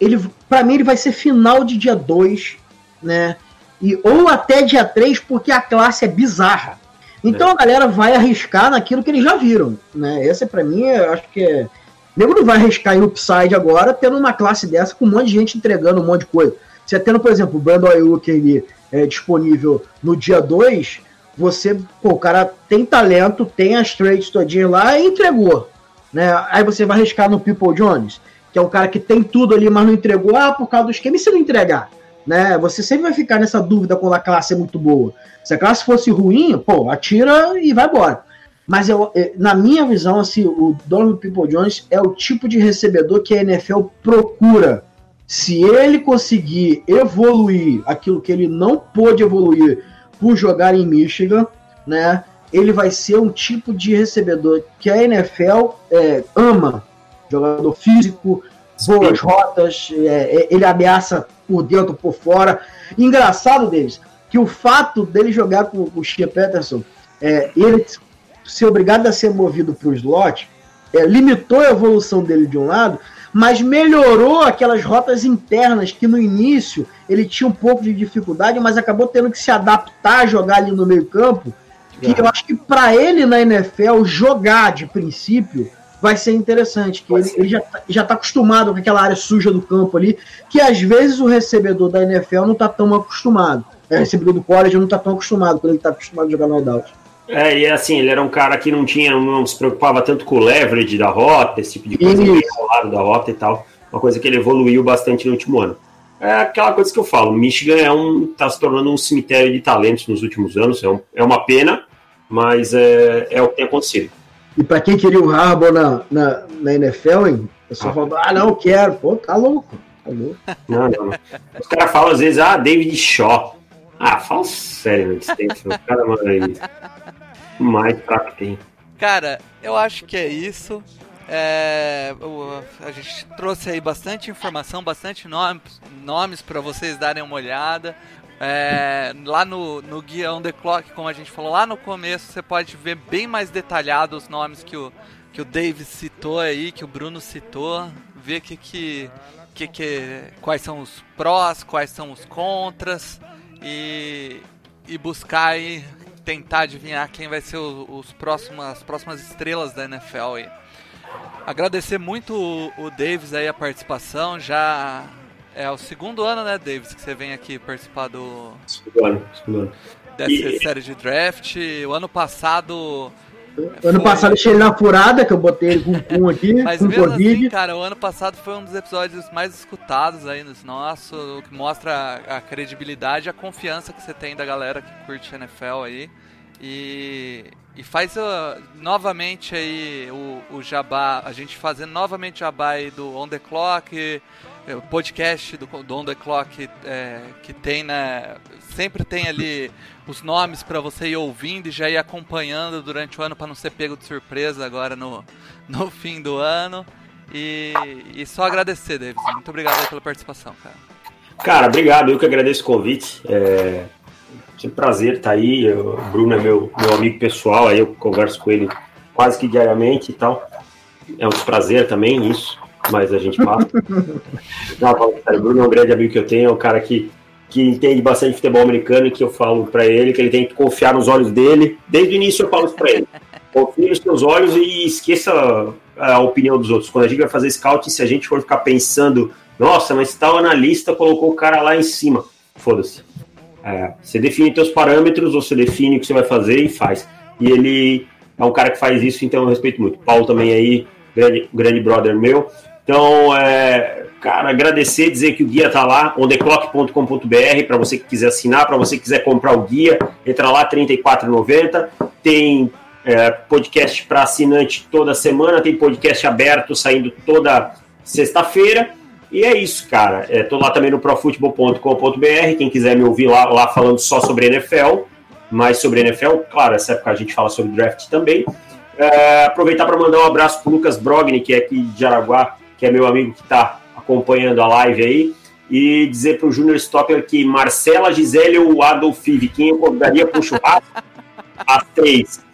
Speaker 3: Ele, para mim, ele vai ser final de dia 2, né? E, ou até dia 3, porque a classe é bizarra. Então a galera vai arriscar naquilo que eles já viram, né? Esse para mim, eu acho que é, O nego não vai arriscar em upside agora, tendo uma classe dessa com um monte de gente entregando um monte de coisa. Você tendo, por exemplo, o Brandon Ayuk ali é, disponível no dia 2, você, pô, o cara tem talento, tem as trades todinhas lá e entregou. Né? Aí você vai arriscar no People Jones, que é um cara que tem tudo ali, mas não entregou, ah, por causa do esquema, e se não entregar? Né? Você sempre vai ficar nessa dúvida quando a classe é muito boa. Se a classe fosse ruim, pô, atira e vai embora. Mas eu, eh, na minha visão, assim, o Donovan People Jones é o tipo de recebedor que a NFL procura. Se ele conseguir evoluir aquilo que ele não pôde evoluir por jogar em Michigan, né? Ele vai ser um tipo de recebedor que a NFL é, ama. Jogador físico, boas rotas, é, é, ele ameaça por dentro, por fora. Engraçado deles, que o fato dele jogar com o Shea Peterson, é, ele ser obrigado a ser movido para o slot, é, limitou a evolução dele de um lado, mas melhorou aquelas rotas internas que no início ele tinha um pouco de dificuldade, mas acabou tendo que se adaptar a jogar ali no meio campo. Que eu acho que para ele na NFL jogar de princípio vai ser interessante, que ele, ele já, tá- já tá acostumado com aquela área suja do campo ali, que às vezes o recebedor da NFL não tá tão acostumado. É, o recebedor do college não tá tão acostumado quando ele tá acostumado a jogar no holdout.
Speaker 2: É, e assim, ele era um cara que não tinha, não se preocupava tanto com o leverage da rota, esse tipo de coisa, lado da rota e tal. Uma coisa que ele evoluiu bastante no último ano. É aquela coisa que eu falo, Michigan é um, tá se tornando um cemitério de talentos nos últimos anos, é, um- é uma pena, mas é, é o que tem acontecido.
Speaker 3: E pra quem queria o Harbaugh na, na, na NFL, hein? O pessoal falou, ah, não, quero. Pô, tá louco. Tá louco.
Speaker 2: Não, [laughs] não, não. Os caras falam às vezes, ah, David Shaw. Ah, fala sério, meu. O cara, mano, aí. Mais fraco que tem.
Speaker 1: Cara, eu acho que é isso. É, a gente trouxe aí bastante informação, bastante nomes, nomes para vocês darem uma olhada. É, lá no, no Guia On The Clock, como a gente falou lá no começo, você pode ver bem mais detalhado os nomes que o, que o Davis citou aí, que o Bruno citou, ver que, que, que, que, quais são os prós, quais são os contras e, e buscar aí, tentar adivinhar quem vai ser o- os próximos, as próximas estrelas da NFL aí. Agradecer muito o, o Davis aí a participação, já é o segundo ano, né, Davis, que você vem aqui participar do,
Speaker 2: Segundo ano, segundo ano.
Speaker 1: dessa
Speaker 2: E-
Speaker 1: série de draft. O ano passado.
Speaker 3: Ano passado eu ele na furada, que eu botei ele com pum aqui, [laughs]
Speaker 1: Mas
Speaker 3: com
Speaker 1: mesmo
Speaker 3: Covid.
Speaker 1: assim, cara, o ano passado foi um dos episódios mais escutados aí nos nossos, o que mostra a, a credibilidade e a confiança que você tem da galera que curte NFL aí. E, e faz uh, novamente aí o, o jabá, a gente fazendo novamente jabá aí do On The Clock, podcast do, do On The Clock é, que tem, né, sempre tem ali os nomes para você ir ouvindo e já ir acompanhando durante o ano para não ser pego de surpresa agora no, no [laughs] fim do ano. E, e só agradecer, Davis. Muito obrigado pela participação, cara.
Speaker 2: Cara, obrigado, eu que agradeço o convite. É um prazer estar aí. Eu- o Bruno é meu, meu amigo pessoal, aí eu converso com ele quase que diariamente e tal. É um desprazer também isso, mas a gente passa. Não, Bruno é um grande amigo que eu tenho, é um cara que, que entende bastante futebol americano e que eu falo pra ele que ele tem que confiar nos olhos dele. Desde o início eu falo isso pra ele. Confie nos seus olhos e esqueça a opinião dos outros. Quando a gente vai fazer scout, se a gente for ficar pensando, nossa, mas tal analista colocou o cara lá em cima. Foda-se. É, você define seus parâmetros, você define o que você vai fazer e faz. E ele é um cara que faz isso, então eu respeito muito. Paulo também aí, grande, grande brother meu. Então, é, cara, agradecer, dizer que o guia tá lá, ondeclock.com.br, para você que quiser assinar, para você que quiser comprar o guia, entra lá, R$ 34,90. Tem é, podcast para assinante toda semana, tem podcast aberto saindo toda sexta-feira. E é isso, cara. É, tô lá também no profutebol.com.br. Quem quiser me ouvir lá, lá falando só sobre NFL, mais sobre NFL, claro, essa época a gente fala sobre draft também. É, aproveitar para mandar um abraço pro Lucas Brogni, que é aqui de Jaraguá, que é meu amigo que está acompanhando a live aí. E dizer pro Júnior Stopper que Marcela, Gisele ou Adolf quem eu convidaria pro churrasco? [laughs] Às três.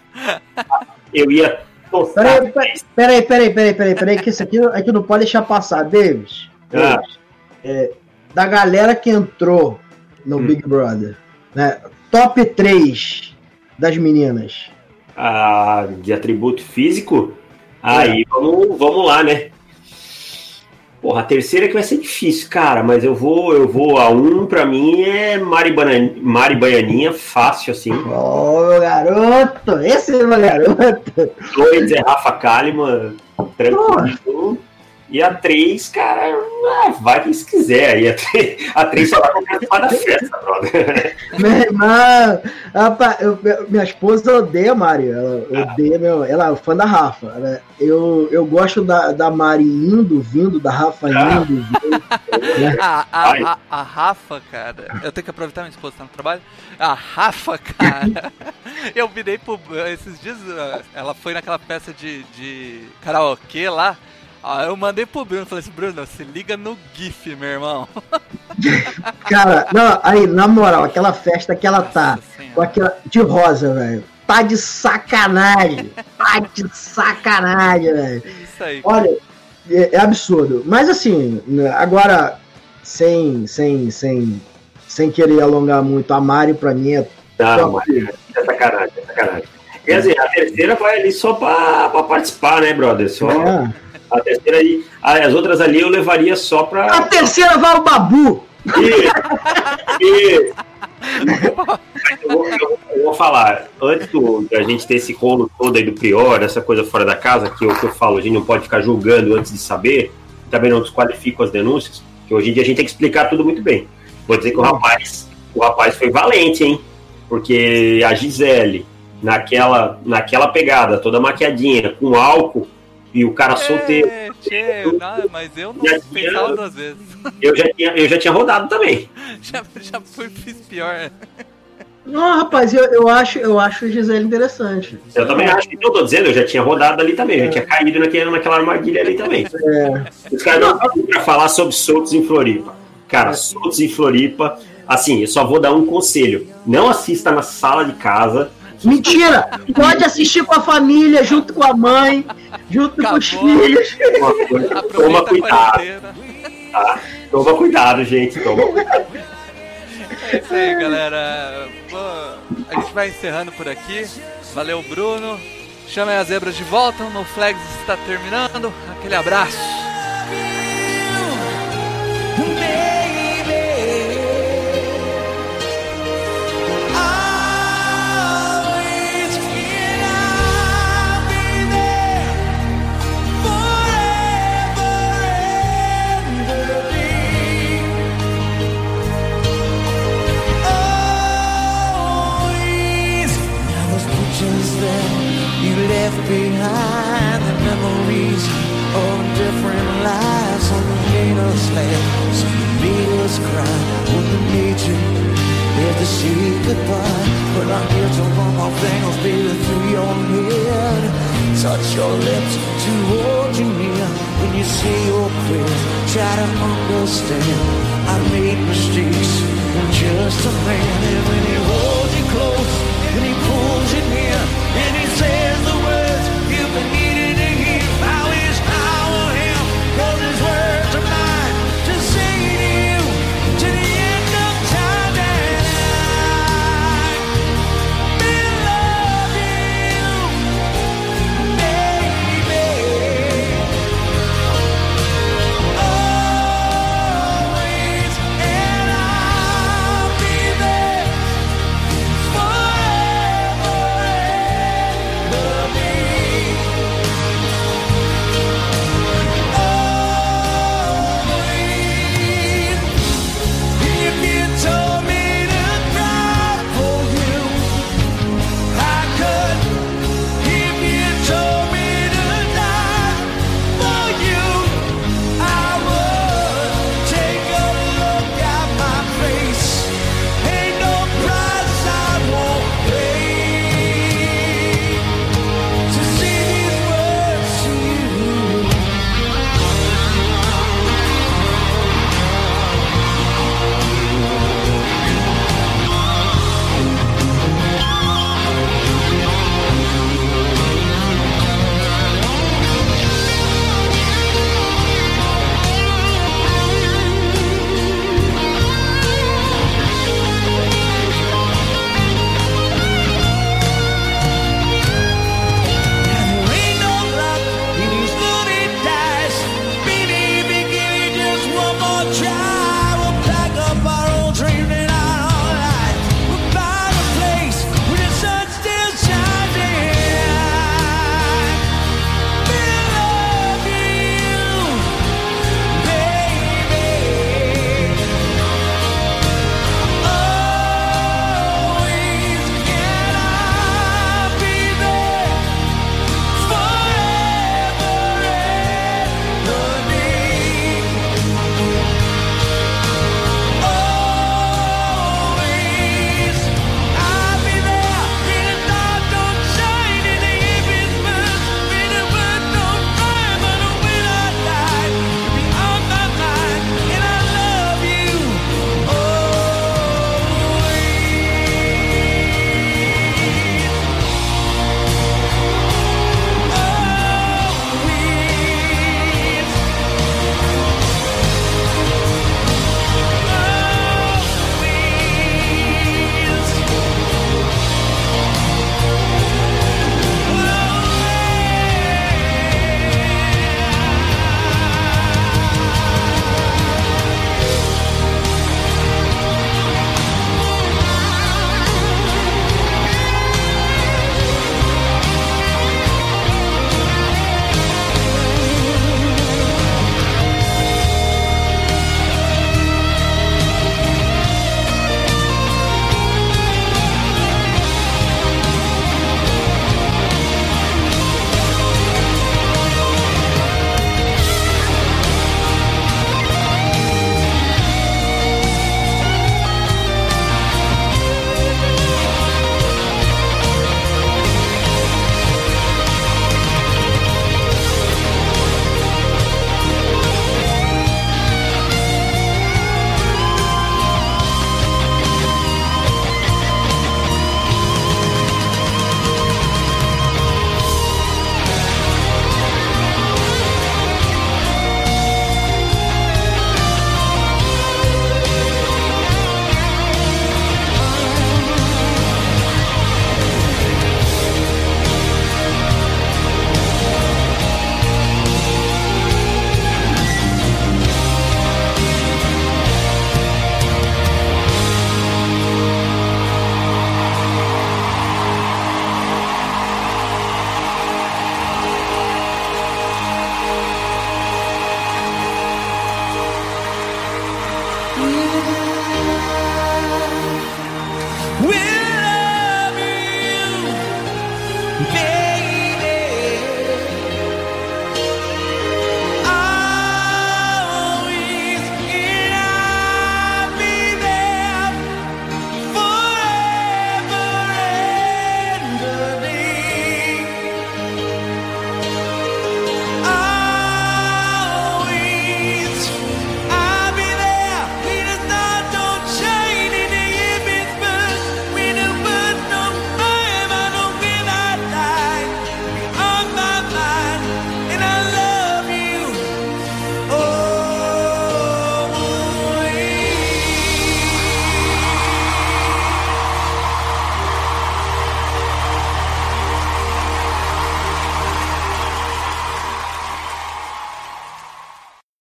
Speaker 2: Eu ia tostar.
Speaker 3: Peraí, peraí, peraí, peraí, peraí, peraí, peraí, que isso aqui, aqui não pode deixar passar. Davis,
Speaker 2: Ah.
Speaker 3: Davis, é, da galera que entrou no
Speaker 2: Hum.
Speaker 3: Big Brother, né, top 3 das meninas.
Speaker 2: Ah, de atributo físico, Aí vamos, vamos lá, né? Porra, a terceira que vai ser difícil, cara, mas eu vou, eu vou. A um pra mim é Mari, Bana- Mari Baianinha, fácil assim.
Speaker 3: Ô, meu garoto, esse é meu garoto.
Speaker 2: Dois é Rafa Kalimann, tranquilo. E a três, cara, ah, vai quem se quiser. Aí a três, a três só vai participar da festa, brother.
Speaker 3: Meu irmão, rapaz, eu- minha esposa odeia a Mari. Ela odeia, meu, ela é fã da Rafa. Ela- eu, eu gosto da, da Mari indo, vindo, da Rafa
Speaker 2: Ah.
Speaker 3: indo, vindo. [laughs]
Speaker 1: A, a,
Speaker 2: Vai.
Speaker 1: a, a Rafa, cara, eu tenho que aproveitar minha esposa tá no trabalho. A Rafa, cara, [laughs] eu virei pro. Esses dias uh, ela foi naquela peça de, de karaokê lá. Aí eu mandei pro Bruno, falei assim, Bruno, se liga no GIF, meu irmão. [laughs]
Speaker 3: Cara, não, aí, na moral, aquela festa que ela tá,
Speaker 1: Nossa
Speaker 3: com aquela de rosa, velho. Tá de sacanagem. Tá de sacanagem, velho.
Speaker 1: Isso aí.
Speaker 3: Olha, é, é absurdo. Mas assim, né, agora, sem, sem, sem, sem querer alongar muito, a Mari pra mim é
Speaker 2: Não, mas é sacanagem, é sacanagem. Quer dizer, a terceira vai ali só pra, pra participar, né, brother? Só
Speaker 3: É.
Speaker 2: a terceira aí. ah, As outras ali eu levaria só
Speaker 3: A
Speaker 2: pra.
Speaker 3: terceira vai o Babu.
Speaker 2: Eu vou, eu vou- eu vou falar, antes do, da gente ter esse rolo todo aí do Prior, essa coisa fora da casa, que eu, que eu falo, a gente não pode ficar julgando antes de saber, também não desqualifico as denúncias, que hoje em dia a gente tem que explicar tudo muito bem. Vou dizer que o rapaz, o rapaz foi valente, hein? Porque a Gisele, naquela, naquela pegada, toda maquiadinha, com álcool, e o cara solteiro,
Speaker 1: É, tchê, não, mas eu não
Speaker 2: Já
Speaker 1: pensava
Speaker 2: tinha-
Speaker 1: duas vezes. [laughs]
Speaker 2: eu já tinha, eu já tinha rodado também.
Speaker 1: Já, já fui, fiz pior.
Speaker 3: Não, rapaz, eu, eu acho, eu acho a Gisele interessante.
Speaker 2: Eu também acho que eu tô dizendo, eu já tinha rodado ali também, eu já tinha caído naquela, naquela armadilha ali também. Os caras não estão pra falar sobre soltos em Floripa. Cara, soltos em Floripa, assim, eu só vou dar um conselho. Não assista na sala de casa.
Speaker 3: Mentira! Pode assistir com a família, junto com a mãe, junto com os
Speaker 1: Acabou.
Speaker 3: filhos.
Speaker 2: Toma cuidado, tá? Toma cuidado, gente. Toma cuidado.
Speaker 1: É isso aí, galera. Pô, a gente vai encerrando por aqui. Valeu, Bruno. Chamem as zebras de volta. No Flags está terminando. Aquele abraço.
Speaker 4: Left behind, the memories of different lives on the slab. Some made us cry when we need you there to say goodbye. But I'm here to run my fingers, baby, through your head. Touch your lips to hold you near when you say your prayers. Try to understand. I made mistakes. I'm just a man, and when he holds you close,